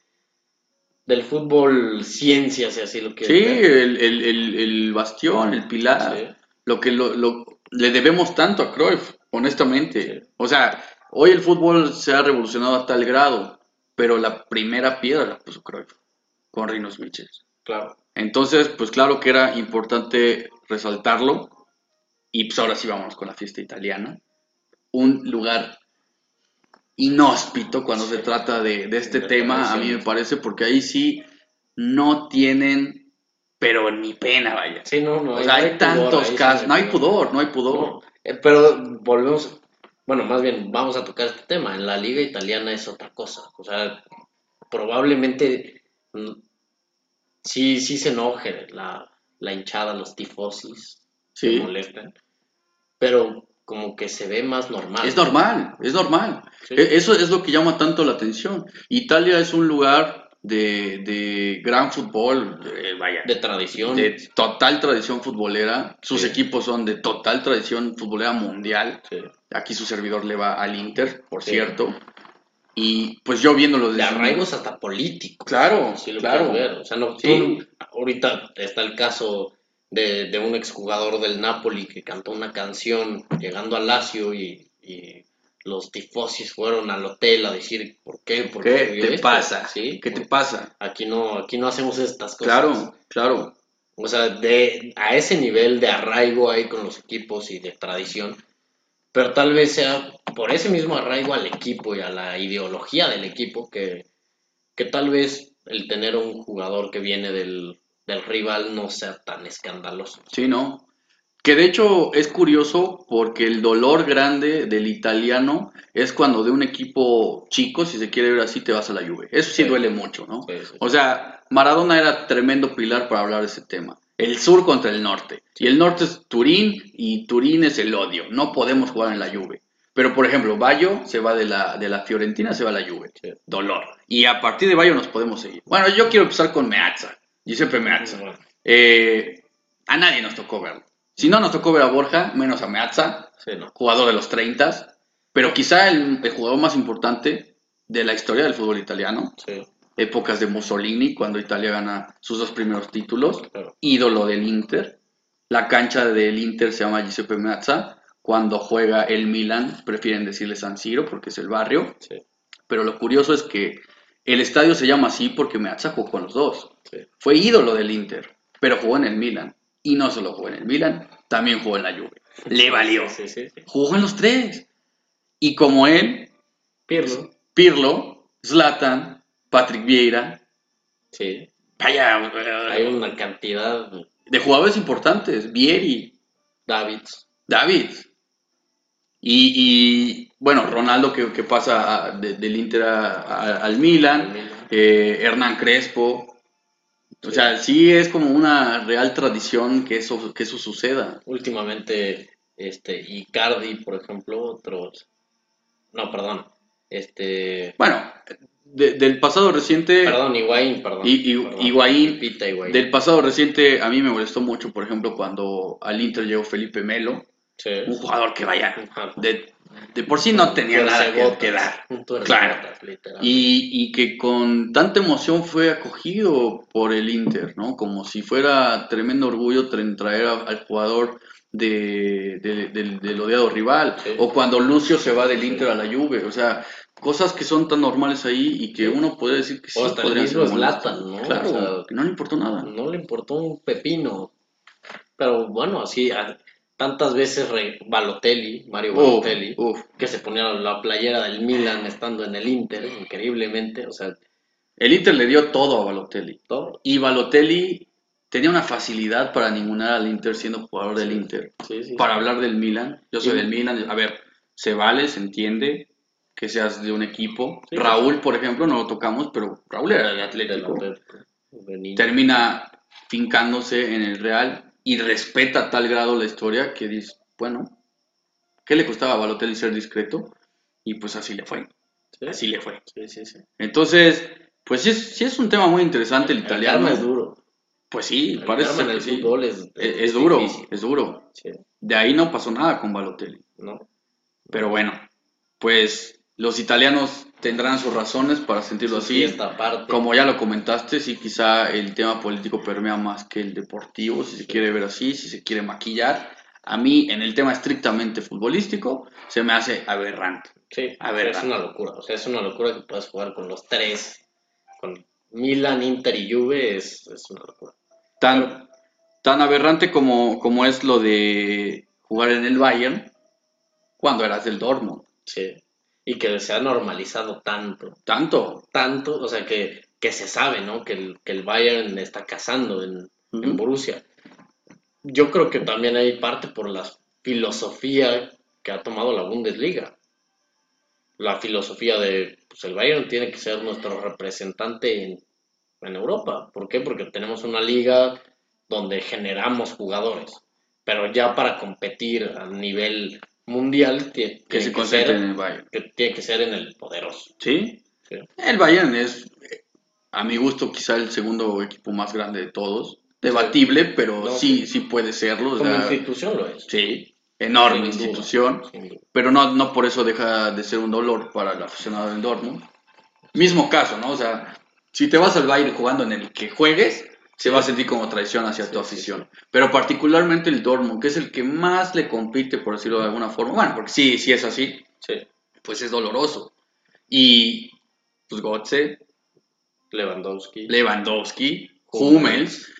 del fútbol ciencia, si así lo sí, quieres ver. el, el- el- el bastión, el pilar, Sí. lo que lo, lo- le debemos tanto a Cruyff, honestamente. Sí. O sea, hoy el fútbol se ha revolucionado a tal grado, pero la primera piedra la puso Cruyff con Rinos Michels. Claro. Entonces, pues claro que era importante resaltarlo. Y pues ahora sí vamos con la fiesta italiana. Un lugar inhóspito cuando se trata de, de este tema, a mí me parece, porque ahí sí no tienen, pero ni pena, vaya. Sí, no, no. O sea, hay pudor tantos casos, no hay pudor, no hay pudor. No, eh, pero volvemos, bueno, más bien vamos a tocar este tema. En la liga italiana es otra cosa. O sea, probablemente mm, sí, sí se enoje la, la hinchada, los tifosis, se Sí. molesten, pero como que se ve más normal. Es normal, es normal. Sí. E- Eso es lo que llama tanto la atención. Italia es un lugar de, de gran fútbol, eh, vaya, De tradición. de total tradición futbolera. Sus Sí. equipos son de total tradición futbolera mundial. Sí. Aquí su servidor le va al Inter, por cierto. Y pues yo viéndolo De desde... arraigos hasta políticos. Claro, lo claro. quieres ver. O sea, no, Sí. tú- ahorita está el caso de, de un exjugador del Napoli que cantó una canción llegando al Lazio y, y los tifosis fueron al hotel a decir ¿por qué? ¿Por ¿Qué escribió te esto?". pasa? ¿Sí? ¿Qué te pasa? Aquí no, aquí no hacemos estas cosas. Claro, claro. O sea, de, a ese nivel de arraigo ahí con los equipos y de tradición, pero tal vez sea por ese mismo arraigo al equipo y a la ideología del equipo que, que tal vez el tener un jugador que viene del, del rival no sea tan escandaloso. Sí, ¿no? Que de hecho es curioso porque el dolor grande del italiano es cuando de un equipo chico, si se quiere ver así, te vas a la Juve. Eso sí Sí. duele mucho, ¿no? Sí, sí. O sea, Maradona era tremendo pilar para hablar de ese tema. El sur contra el norte. Y el norte es Turín y Turín es el odio. No podemos jugar en la Juve. Pero, por ejemplo, Bayo se va de la, de la Fiorentina, se va a la Juve. Sí. Dolor. Y a partir de Bayo nos podemos seguir. Bueno, yo quiero empezar con Meazza. Giuseppe Meazza. Eh, a nadie nos tocó verlo. Si no nos tocó ver a Borja, menos a Meazza, sí, no. jugador de los 30, pero quizá el, el jugador más importante de la historia del fútbol italiano. Sí, Épocas de Mussolini, cuando Italia gana sus dos primeros títulos. claro. Ídolo del Inter. La cancha del Inter se llama Giuseppe Meazza. Cuando juega el Milan, prefieren decirle San Siro porque es el barrio. Sí, Pero lo curioso es que el estadio se llama así porque Meazza jugó con los dos. sí. Fue ídolo del Inter, pero jugó en el Milan. Y no solo jugó en el Milan, también jugó en la Juve. Le valió. Sí, sí, sí. Jugó en los tres. Y como él, Pirlo. Pirlo, Zlatan, Patrick Vieira, Sí. vaya, Hay eh, una cantidad. de jugadores importantes, Vieri, Davids. David. Y, y, bueno, Ronaldo que, que pasa a- de- del Inter a- a- al Milan, eh, Hernán Crespo. O sea, sí es como una real tradición que eso, que eso suceda. Últimamente, este, Icardi, por ejemplo, otros No, perdón. Este. Bueno, de- del pasado reciente, Perdón, Higuaín, perdón. Y- y- Perdón. Higuaín, Pita Higuaín. del pasado reciente, a mí me molestó mucho, por ejemplo, cuando al Inter llegó Felipe Melo, Sí. un jugador que vaya, de, de por sí no tenía nada que, que dar. Claro. Y, y que con tanta emoción fue acogido por el Inter, ¿no? Como si fuera tremendo orgullo tra- traer a- al jugador de, de- del, del odiado rival. Sí. O cuando Lucio se va del Inter a la Juve. O sea, cosas que son tan normales ahí y que uno puede decir que sí O hasta el podrían mismo ser. Zlatan, ¿no? Claro, O sea, no le importó nada. No le importó un pepino. Pero bueno, así tantas veces re- Balotelli, Mario Balotelli, uf. que se ponía la playera del Milan estando en el Inter, increíblemente, o sea, El Inter le dio todo a Balotelli. todo. Y Balotelli tenía una facilidad para ningunar al Inter siendo jugador del Inter. Sí, sí, para hablar del Milan. Yo soy del Milan. A ver, se vale, se entiende que seas de un equipo. Raúl, por ejemplo, no lo tocamos, pero Raúl era del Atlético. Termina fincándose en el Real y respeta a tal grado la historia que dice, bueno, ¿qué le costaba a Balotelli ser discreto? Y pues así le fue. Sí, Así le fue. sí, sí, sí. Entonces, pues sí es, sí es un tema muy interesante el italiano. es duro. Pues sí, El parece que sí. fútbol es, Es, es duro, es duro. Sí, De ahí no pasó nada con Balotelli. ¿no? Pero bueno, pues los italianos tendrán sus razones para sentirlo así. Y esta parte. Como ya lo comentaste, sí, quizá el tema político permea más que el deportivo, si se quiere ver así, si se quiere maquillar. A mí, en el tema estrictamente futbolístico, se me hace aberrante. Sí, A ver, es una locura. O sea, es una locura que puedas jugar con los tres. Con Milan, Inter y Juve es, es una locura. Tan, tan aberrante como, como es lo de jugar en el Bayern cuando eras del Dortmund. Sí. Y que se ha normalizado tanto. Tanto. Tanto, o sea, que, que se sabe, ¿no? Que el, que el Bayern está cazando en, en Ujú. Borussia. Yo creo que también hay parte por la filosofía que ha tomado la Bundesliga. La filosofía de, pues el Bayern tiene que ser nuestro representante en, en Europa. ¿Por qué? Porque tenemos una liga donde generamos jugadores. Pero ya para competir a nivel mundial Que se que concentre ser- en el Bayern. que tiene que ser en el poderoso. ¿Sí? Sí. El Bayern es, a mi gusto, quizá el segundo equipo más grande de todos. Debatible, pero No, sí, sí puede serlo. o Como sea, institución lo es. sí, enorme Sin institución. duda. Pero no, no por eso deja de ser un dolor para el aficionado del Dortmund. Mismo caso, ¿no? O sea, si te vas al Bayern jugando en el que juegues, se va a sentir como traición hacia Sí, tu sí, afición. Pero particularmente el Dortmund, que es el que más le compite, por decirlo de alguna forma. Bueno, porque sí, sí es así, Sí, pues es doloroso. Y pues Gotze, Lewandowski. Lewandowski, Hummels.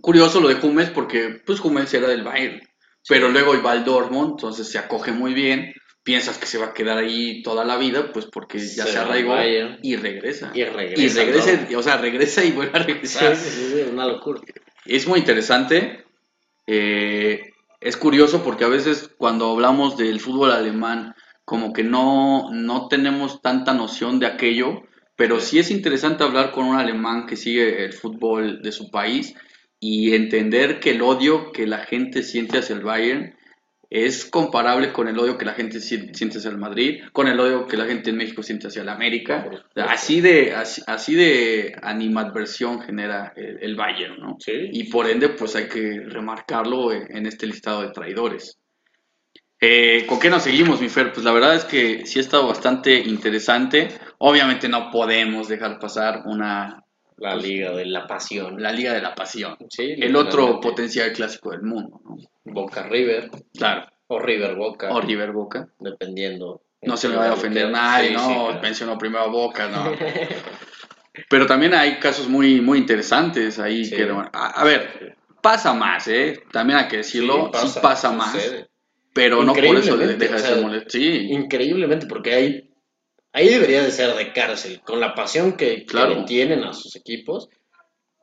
Curioso lo de Hummels porque pues Hummels era del Bayern, pero luego va al Dortmund, entonces se acoge muy bien, piensas que se va a quedar ahí toda la vida, pues porque ya Se arraigó y regresa. Y regresa Y regresa, Dortmund. o sea, regresa y vuelve a regresar. sí, sí, sí, una locura. Es muy interesante. eh, es curioso porque a veces cuando hablamos del fútbol alemán, como que no, no tenemos tanta noción de aquello, pero sí es interesante hablar con un alemán que sigue el fútbol de su país y entender que el odio que la gente siente hacia el Bayern es comparable con el odio que la gente si- siente hacia el Madrid, con el odio que la gente en México siente hacia el América. Así de, así, así de animadversión genera el, el Bayern, ¿no? Sí. Y por ende, pues hay que remarcarlo en este listado de traidores. Eh, ¿Con qué nos seguimos, mi Fer? Pues la verdad es que sí ha estado bastante interesante. Obviamente no podemos dejar pasar una La liga de la pasión. la Liga de la Pasión, Sí, el otro potencial clásico del mundo, ¿no? Boca River. Claro, O River Boca. o River Boca. Dependiendo. No se me vaya a ofender nadie, Sí, ¿no? sí, claro. Mencionó primero a Boca, ¿no? Pero también hay casos muy, muy interesantes ahí. Sí. Que, a, a ver, pasa más, ¿eh? También hay que decirlo, sí pasa, más. sucede. Pero no por eso deja de o ser molesto. Sí, Increíblemente, porque ahí, ahí debería de ser de cárcel. Con la pasión que, que Claro. tienen a sus equipos,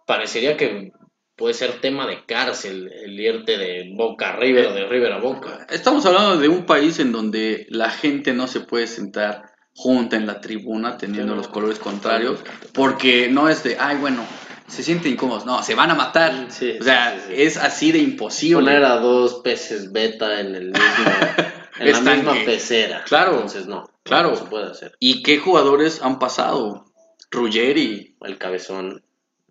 parecería que puede ser tema de cárcel el irte de Boca a River o de River a Boca. estamos hablando de un país en donde la gente no se puede sentar junta en la tribuna teniendo Sí, los colores contrarios, porque no es de, ay, bueno, se sienten incómodos, no, se van a matar. Sí, o sea, sí, sí, sí. es así de imposible. Poner a dos peces beta en el mismo en la misma pecera. Claro, Entonces no. claro. No se puede hacer. ¿Y qué jugadores han pasado? Ruggeri, El cabezón,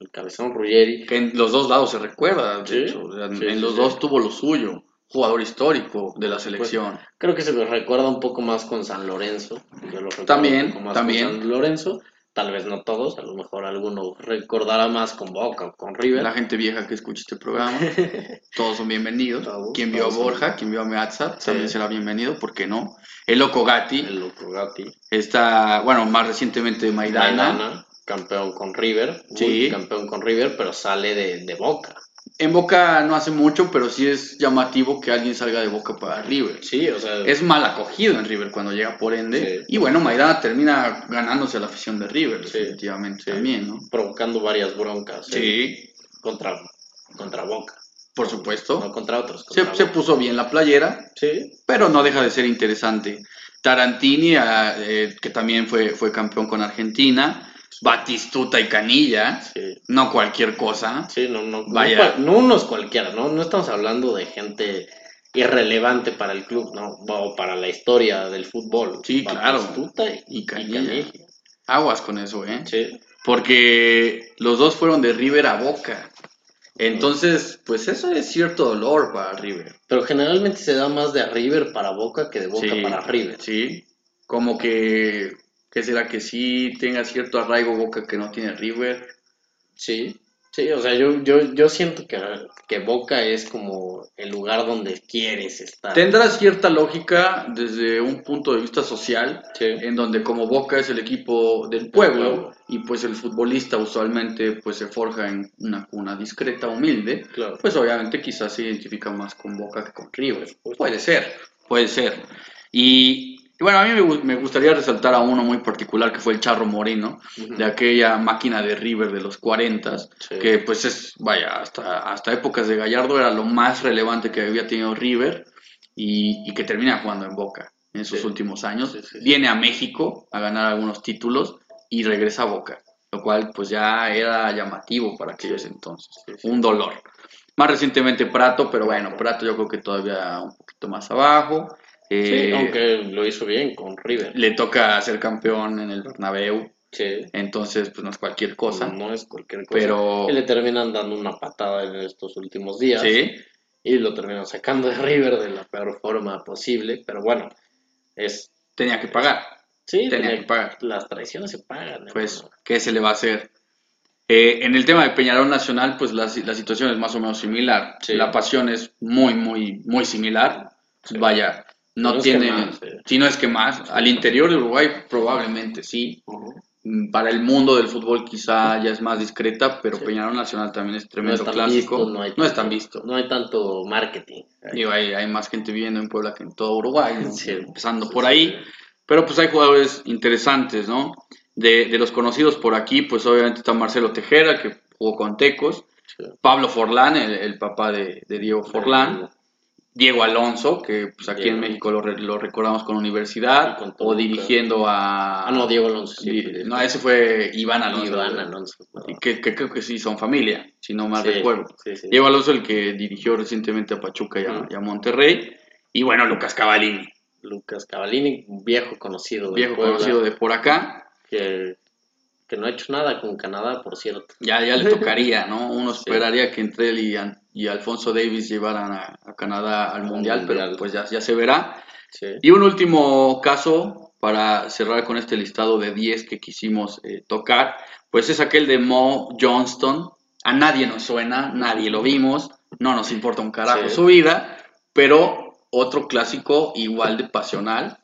el cabezón Ruggeri. que en los dos lados se recuerda, de hecho. o sea, sí, en sí, los dos tuvo lo suyo. Jugador histórico de la selección. Creo que se recuerda un poco más con San Lorenzo. Yo lo También, un poco más también. con San Lorenzo. Tal vez no todos, a lo mejor alguno recordará más con Boca o con River. La gente vieja que escucha este programa, todos son bienvenidos. Todos, Quien vio a son- Borja, quien vio a Meazza, también será bienvenido, ¿por qué no? El Loco Gatti, El Loco Gatti. está, bueno, más recientemente Maidana. Maidana, campeón con River. Sí. Campeón con River, pero sale de, de Boca. En Boca no hace mucho, pero sí es llamativo que alguien salga de Boca para River. Sí, o sea. Es mal acogido en River cuando llega por ende. Sí. Y bueno, Maidana termina ganándose la afición de River, Sí. definitivamente también, ¿no? provocando varias broncas. eh, Sí, Contra, contra Boca. por supuesto. No contra otros. Se, contra se Boca. puso bien la playera, Sí, pero no deja de ser interesante. Tarantini, ah, eh, que también fue, fue campeón con Argentina. Batistuta y Canilla, sí. no cualquier cosa. Sí, no, no, Vaya. no unos cualquiera, ¿no? No estamos hablando de gente irrelevante para el club, ¿no? O para la historia del fútbol. Sí, claro. Batistuta y, Y y Canilla. Canilla. Aguas con eso, ¿eh? Sí, Porque los dos fueron de River a Boca. Entonces, pues eso es cierto dolor para River. pero generalmente se da más de River para Boca que de Boca Sí, para River. Sí, como que, ¿qué será que sí tenga cierto arraigo Boca que no tiene River? Sí, sí, o sea, yo, yo, yo siento que, que Boca es como el lugar donde quieres estar. Tendrá cierta lógica desde un punto de vista social, Sí, en donde como Boca es el equipo del pueblo y pues el futbolista usualmente pues se forja en una cuna discreta, humilde, claro. pues obviamente quizás se identifica más con Boca que con River. Puede ser, puede ser. Y, y bueno, a mí me, me gustaría resaltar a uno muy particular que fue el Charro Moreno, de aquella máquina de River de los 40, Sí. que pues es, vaya, hasta, hasta épocas de Gallardo era lo más relevante que había tenido River y, y que termina jugando en Boca en sus Sí. últimos años. Sí. Viene a México a ganar algunos títulos y regresa a Boca, lo cual pues ya era llamativo para aquellos entonces. Un dolor. Más recientemente Prato, pero bueno, Prato yo creo que todavía un poquito más abajo. Sí, Eh, aunque lo hizo bien con River. le toca ser campeón en el Bernabéu, Sí, entonces pues no es cualquier cosa. no es cualquier cosa. Pero le terminan dando una patada en estos últimos días. sí, Y lo terminan sacando de River de la peor forma posible. Pero bueno, es. tenía que pagar. Sí, Tenía tenía- que pagar. las traiciones se pagan. Pues, hermano. ¿qué se le va a hacer? Eh, en el tema de Peñarol Nacional, pues la, la situación es más o menos similar. Sí. La pasión es muy, muy, muy similar. Sí. Vaya, no tiene, más, sí. si no es que más, al interior de Uruguay probablemente sí. Mm, Para el mundo del fútbol quizá ya es más discreta, pero Sí. Peñarol Nacional también es No tremendo es clásico. visto, no, hay no es tan visto. No hay tanto marketing. Digo, hay, hay más gente viviendo en Puebla que en todo Uruguay, ¿no? Sí. empezando Sí, por ahí. Pero pues hay jugadores interesantes, ¿no? De, de los conocidos por aquí, pues obviamente está Marcelo Tejera, que jugó con Tecos. Pablo Forlán, el, el papá de, de Diego Forlán, Diego Alonso, que pues aquí Diego en México lo, re- lo recordamos con Universidad, o dirigiendo a... Ah, no, Diego Alonso. sí, Di- sí, no, ese fue Iván Alonso. Iván Alonso. no. Que, que creo que sí son familia, si no mal Sí, recuerdo. sí. Diego Alonso, el que dirigió recientemente a Pachuca y a, Ujú. y a Monterrey. Y bueno, Lucas Cavallini, Lucas Cavallini, un viejo conocido de viejo Puebla, conocido de por acá. que, que no ha hecho nada con Canadá, por cierto. Ya, ya le tocaría, ¿no? Uno Sí. esperaría que entre él y, y Alfonso Davis llevaran a, a Canadá al Al Mundial, pero pues ya, ya se verá. Sí. Y un último caso para cerrar con este listado de 10 que quisimos eh, tocar, pues es aquel de Mo Johnston. A nadie nos suena, nadie lo vimos, no nos importa un carajo Sí. su vida, pero otro clásico igual de pasional,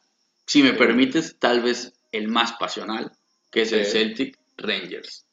si me Sí. permites, tal vez el más pasional, que es el. Celtic Rangers.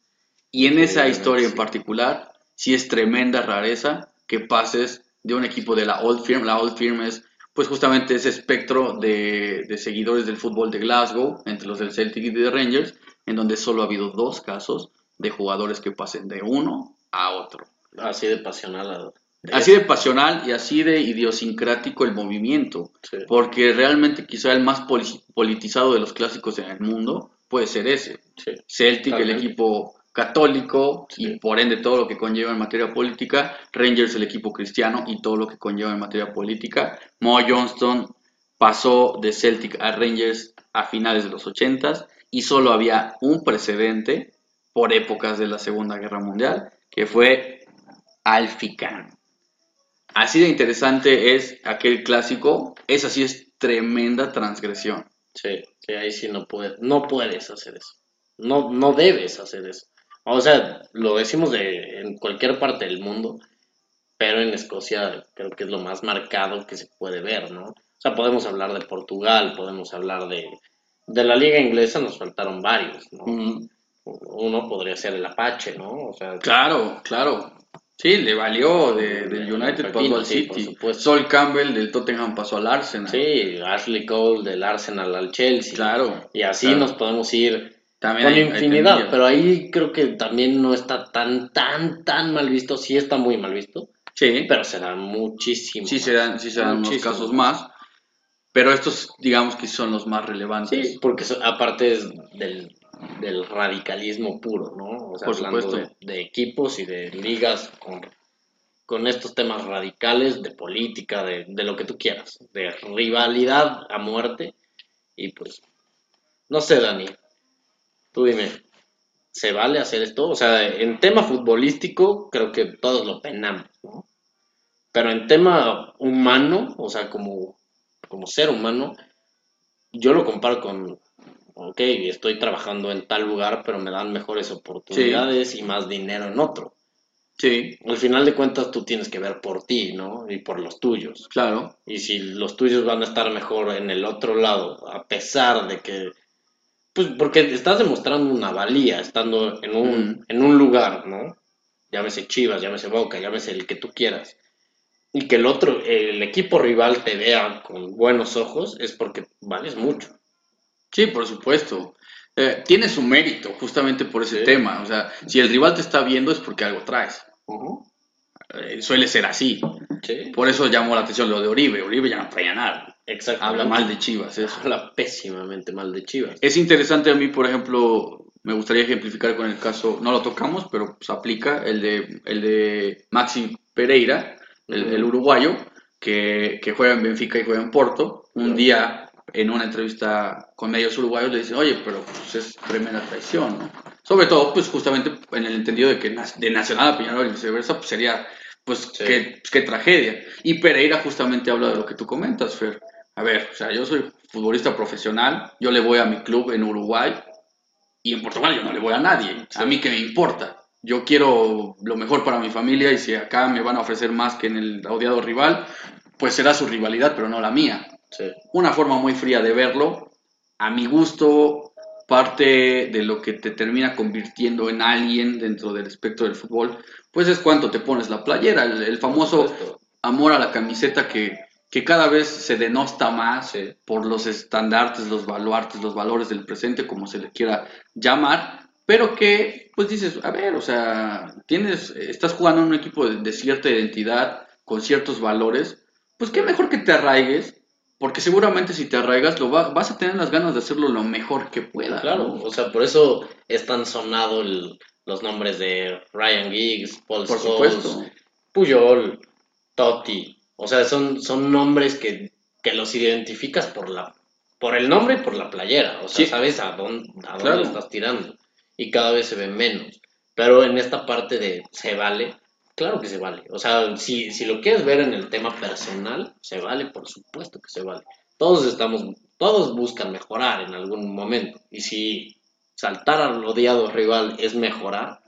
Y en esa Sí, historia en particular, sí es tremenda rareza que pases de un equipo de la Old Firm. La Old Firm es pues justamente ese espectro de, de seguidores del fútbol de Glasgow, entre los del Celtic y de Rangers, en donde solo ha habido dos casos de jugadores que pasen de uno a otro. Así de pasional. a- Así de pasional y así de idiosincrático el movimiento, Sí. porque realmente quizá el más poli- politizado de los clásicos en el mundo puede ser ese. Sí. Celtic, el equipo católico Sí. y por ende todo lo que conlleva en materia política, Rangers el equipo cristiano y todo lo que conlleva en materia política, Mo Johnston pasó de Celtic a Rangers a finales de los 80 y solo había un precedente por épocas de la Segunda Guerra Mundial, que fue Alfie Así de interesante es aquel clásico, esa sí es tremenda transgresión. Sí, sí, ahí sí no, puede, no puedes hacer eso. No, no debes hacer eso. O sea, lo decimos de, en cualquier parte del mundo, pero en Escocia creo que es lo más marcado que se puede ver, ¿no? O sea, podemos hablar de Portugal, podemos hablar de, de la liga inglesa, nos faltaron varios, ¿no? Uno podría ser el Apache, ¿no? O sea, claro, claro. Sí, le valió de, del United pasó al City. Sol Campbell del Tottenham pasó al Arsenal. Sí, Ashley Cole del Arsenal al Chelsea. Claro. Y así nos podemos ir también con infinidad, pero ahí creo que también no está tan, tan, tan mal visto. Sí está muy mal visto. Sí. Pero se dan muchísimo. Sí se dan, sí se dan unos casos más. Pero estos, digamos que son los más relevantes. Sí, porque aparte es del, radicalismo puro, ¿no? O sea, Por supuesto. De, equipos y de ligas con, con estos temas radicales de política, de, de lo que tú quieras, de rivalidad a muerte. Y pues, no sé, Dani, tú dime, ¿se vale hacer esto? O sea, en tema futbolístico creo que todos lo penamos, ¿no? Pero en tema humano, o sea, como como ser humano, yo lo comparo con, ok, estoy trabajando en tal lugar, pero me dan mejores oportunidades y más dinero en otro. Sí. Al final de cuentas tú tienes que ver por ti, ¿no? Y por los tuyos. Claro. Y si los tuyos van a estar mejor en el otro lado, a pesar de que... Pues porque estás demostrando una valía estando en un, mm. en un lugar, ¿no? Llámese Chivas, llámese Boca, llámese el que tú quieras y que el otro, el equipo rival te vea con buenos ojos, es porque vales mucho. Sí, por supuesto. Eh, tiene su mérito justamente por ese tema. O sea, si el rival te está viendo es porque algo traes. Eh, suele ser así. Por eso llamó la atención lo de Oribe. Oribe ya no traía nada. Habla mal de Chivas. Eso. Habla pésimamente mal de Chivas. Es interesante a mí, por ejemplo, me gustaría ejemplificar con el caso, no lo tocamos, pero se aplica, el de, el de Maxi Pereira, el, uruguayo, que, juega en Benfica y juega en Porto. Un día, en una entrevista con medios uruguayos, le dicen, oye, pero pues es tremenda traición, ¿no? Sobre todo, pues justamente en el entendido de que de Nacional a Peñarol y viceversa, pues sería, pues, qué, qué tragedia. Y Pereira justamente habla de lo que tú comentas, Fer. A ver, o sea, yo soy futbolista profesional, yo le voy a mi club en Uruguay y en Portugal yo no le voy a nadie. A mí que me importa yo quiero lo mejor para mi familia y si acá me van a ofrecer más que en el odiado rival, pues será su rivalidad, pero no la mía. Una forma muy fría de verlo, a mi gusto, parte de lo que te termina convirtiendo en alguien dentro del espectro del fútbol, pues es cuánto te pones la playera, el, famoso amor a la camiseta que, que cada vez se denosta más por los estandartes, los baluartes, los valores del presente, como se le quiera llamar, pero que, pues dices, a ver, o sea, tienes, estás jugando en un equipo de, cierta identidad, con ciertos valores, pues qué mejor que te arraigues, porque seguramente si te arraigas lo vas a tener las ganas de hacerlo lo mejor que pueda. Claro, o sea, por eso es tan sonado los nombres de Ryan Giggs, Paul por Scholes, Puyol, Totti, o sea, son, son nombres que, que los identificas por la por el nombre y por la playera, o sea, sabes a dónde, a dónde estás tirando y cada vez se ve menos. Pero en esta parte de se vale, claro que se vale. O sea, si, si lo quieres ver en el tema personal, se vale, por supuesto que se vale. Todos estamos, todos buscan mejorar en algún momento. Y si saltar al odiado rival es mejorar,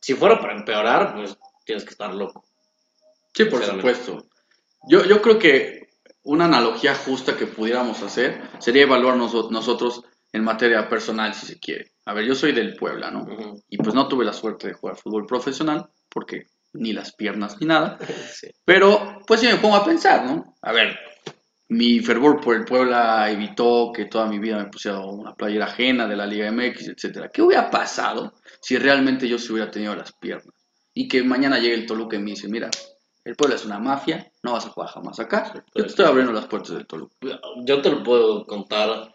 si fuera para empeorar, pues tienes que estar loco. Sí, por supuesto. Yo, yo creo que una analogía justa que pudiéramos hacer sería evaluar nosotros en materia personal, si se quiere. A ver, yo soy del Puebla, ¿no? Y pues no tuve la suerte de jugar fútbol profesional, porque ni las piernas ni nada. Pero, pues sí me pongo a pensar, ¿no? A ver, mi fervor por el Puebla evitó que toda mi vida me pusiera una playera ajena de la Liga MX, etcétera. ¿Qué hubiera pasado si realmente yo se hubiera tenido las piernas? Y que mañana llegue el Toluca y me dice, mira, el Puebla es una mafia, no vas a jugar jamás acá. Yo te estoy abriendo las puertas del Toluca. Yo te lo puedo contar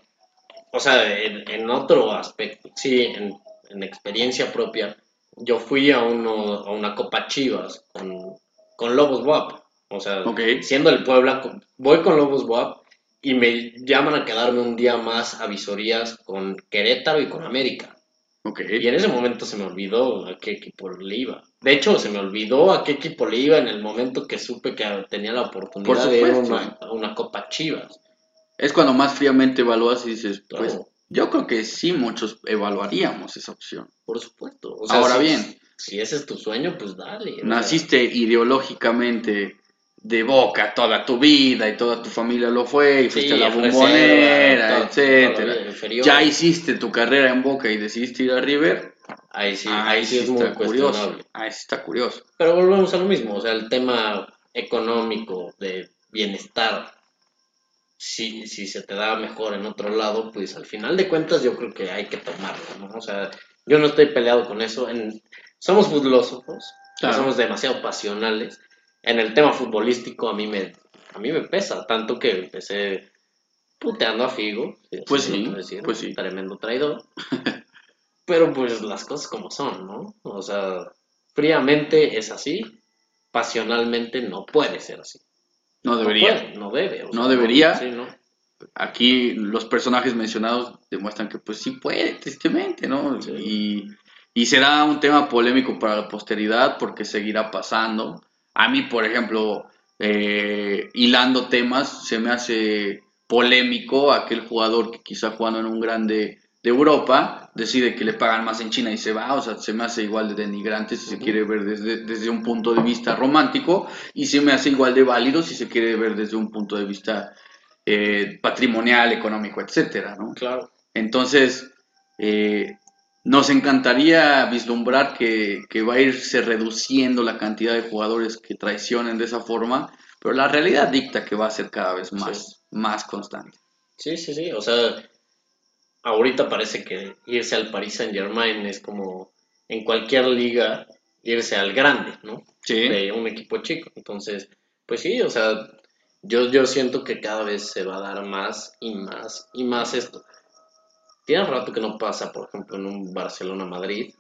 o sea, en, otro aspecto, sí, en, experiencia propia, yo fui a, uno, a una Copa Chivas con, con Lobos WAP. O sea, siendo el Puebla, voy con Lobos WAP y me llaman a quedarme un día más a visorías con Querétaro y con América. Ok. Y en ese momento se me olvidó a qué equipo le iba. De hecho, se me olvidó a qué equipo le iba en el momento que supe que tenía la oportunidad Por de ir a una, a una Copa Chivas. Es cuando más fríamente evalúas y dices, pues Claro. Yo creo que sí muchos evaluaríamos esa opción. Por supuesto. O sea, Ahora si- bien. Si ese es tu sueño, pues dale. o sea, Naciste ideológicamente de boca toda tu vida y toda tu familia lo fue y fuiste sí, a la bombonera, etcétera. Ya hiciste tu carrera en Boca y decidiste ir a River. Ahí sí, ahí sí es muy curioso. Ahí sí está curioso. Pero volvemos a lo mismo, o sea, el tema económico de bienestar, si, si se te da mejor en otro lado, pues al final de cuentas yo creo que hay que tomarlo, ¿no? O sea, yo no estoy peleado con eso. En, somos filósofos, Claro. somos demasiado pasionales. En el tema futbolístico a mí me, a mí me pesa, tanto que empecé puteando a Figo. Pues sí, decir, pues sí. Tremendo traidor. Pero pues las cosas como son, ¿no? O sea, fríamente es así, pasionalmente no puede ser así. No No debería. puede, no debe. o No debería. sí, ¿no? Aquí los personajes mencionados demuestran que pues sí puede, tristemente, ¿no? Sí. Y, y será un tema polémico para la posteridad porque seguirá pasando. A mí, por ejemplo, eh, hilando temas, se me hace polémico aquel jugador que quizá jugando en un grande de Europa decide que le pagan más en China y se va, o sea, se me hace igual de denigrante si se quiere ver desde, desde un punto de vista romántico y se me hace igual de válido si se quiere ver desde un punto de vista eh, patrimonial, económico, etcétera, ¿no? Claro. Entonces, eh, nos encantaría vislumbrar que, que va a irse reduciendo la cantidad de jugadores que traicionen de esa forma, pero la realidad dicta que va a ser cada vez más, Sí. más constante. Sí, sí, sí. O sea, ahorita parece que irse al Paris Saint Germain es como en cualquier liga irse al grande, ¿no? Sí, De un equipo chico. Entonces, pues sí, o sea, yo, yo siento que cada vez se va a dar más y más y más esto. Tiene rato que no pasa, por ejemplo, en un Barcelona-Madrid.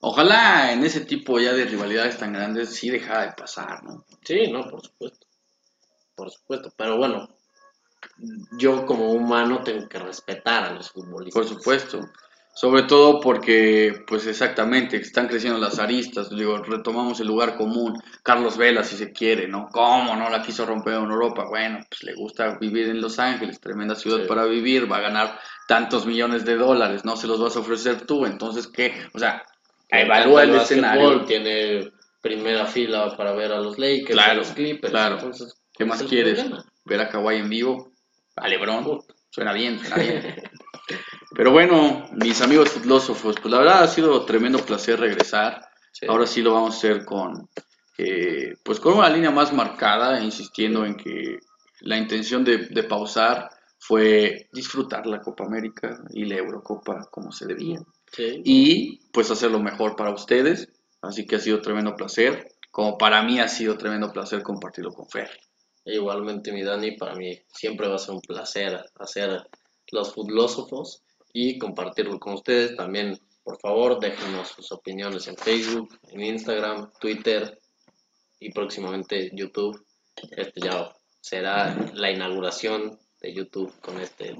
ojalá en ese tipo ya de rivalidades tan grandes sí dejara de pasar, ¿no? Sí, no, por supuesto. Por supuesto. Pero bueno, yo como humano tengo que respetar a los futbolistas. Por supuesto. Sobre todo porque, pues exactamente, están creciendo las aristas. Digo, retomamos el lugar común. Carlos Vela, si se quiere, ¿no? ¿Cómo no la quiso romper en Europa? Bueno, pues le gusta vivir en Los Ángeles, tremenda ciudad Sí. para vivir, va a ganar tantos millones de dólares, no se los vas a ofrecer tú. Entonces, ¿qué? O sea, evalúa el escenario. Tiene primera fila para ver a los Lakers, Claro, a los Clippers. claro. Entonces, ¿Qué ¿cuál más quieres? problema? Ver a Kawhi en vivo, a LeBron. Puta. Suena bien, suena bien. Pero bueno, mis amigos filósofos, pues la verdad ha sido tremendo placer regresar. Sí. Ahora sí lo vamos a hacer con, eh, pues con una línea más marcada, insistiendo en que la intención de, de pausar fue disfrutar la Copa América y la Eurocopa como se debía. Sí. Y pues hacerlo mejor para ustedes. Así que ha sido tremendo placer. Como para mí ha sido tremendo placer compartirlo con Fer. Igualmente, mi Dani, para mí siempre va a ser un placer hacer los filósofos y compartirlo con ustedes. También, por favor, déjenos sus opiniones en Facebook, en Instagram, Twitter y próximamente YouTube. Este ya será la inauguración de YouTube con este,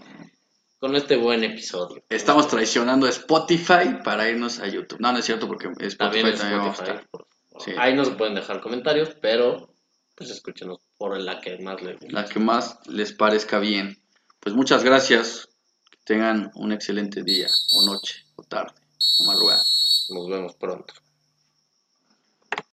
con este buen episodio. Estamos traicionando a Spotify para irnos a YouTube. No, no es cierto porque Spotify También también, a Spotify. estar. por- Sí. Ahí no se pueden dejar comentarios, pero pues escúchenos por la que más les guste. La que más les parezca bien. Pues muchas gracias. Que tengan un excelente día, o noche, o tarde, o madrugada. Nos vemos pronto.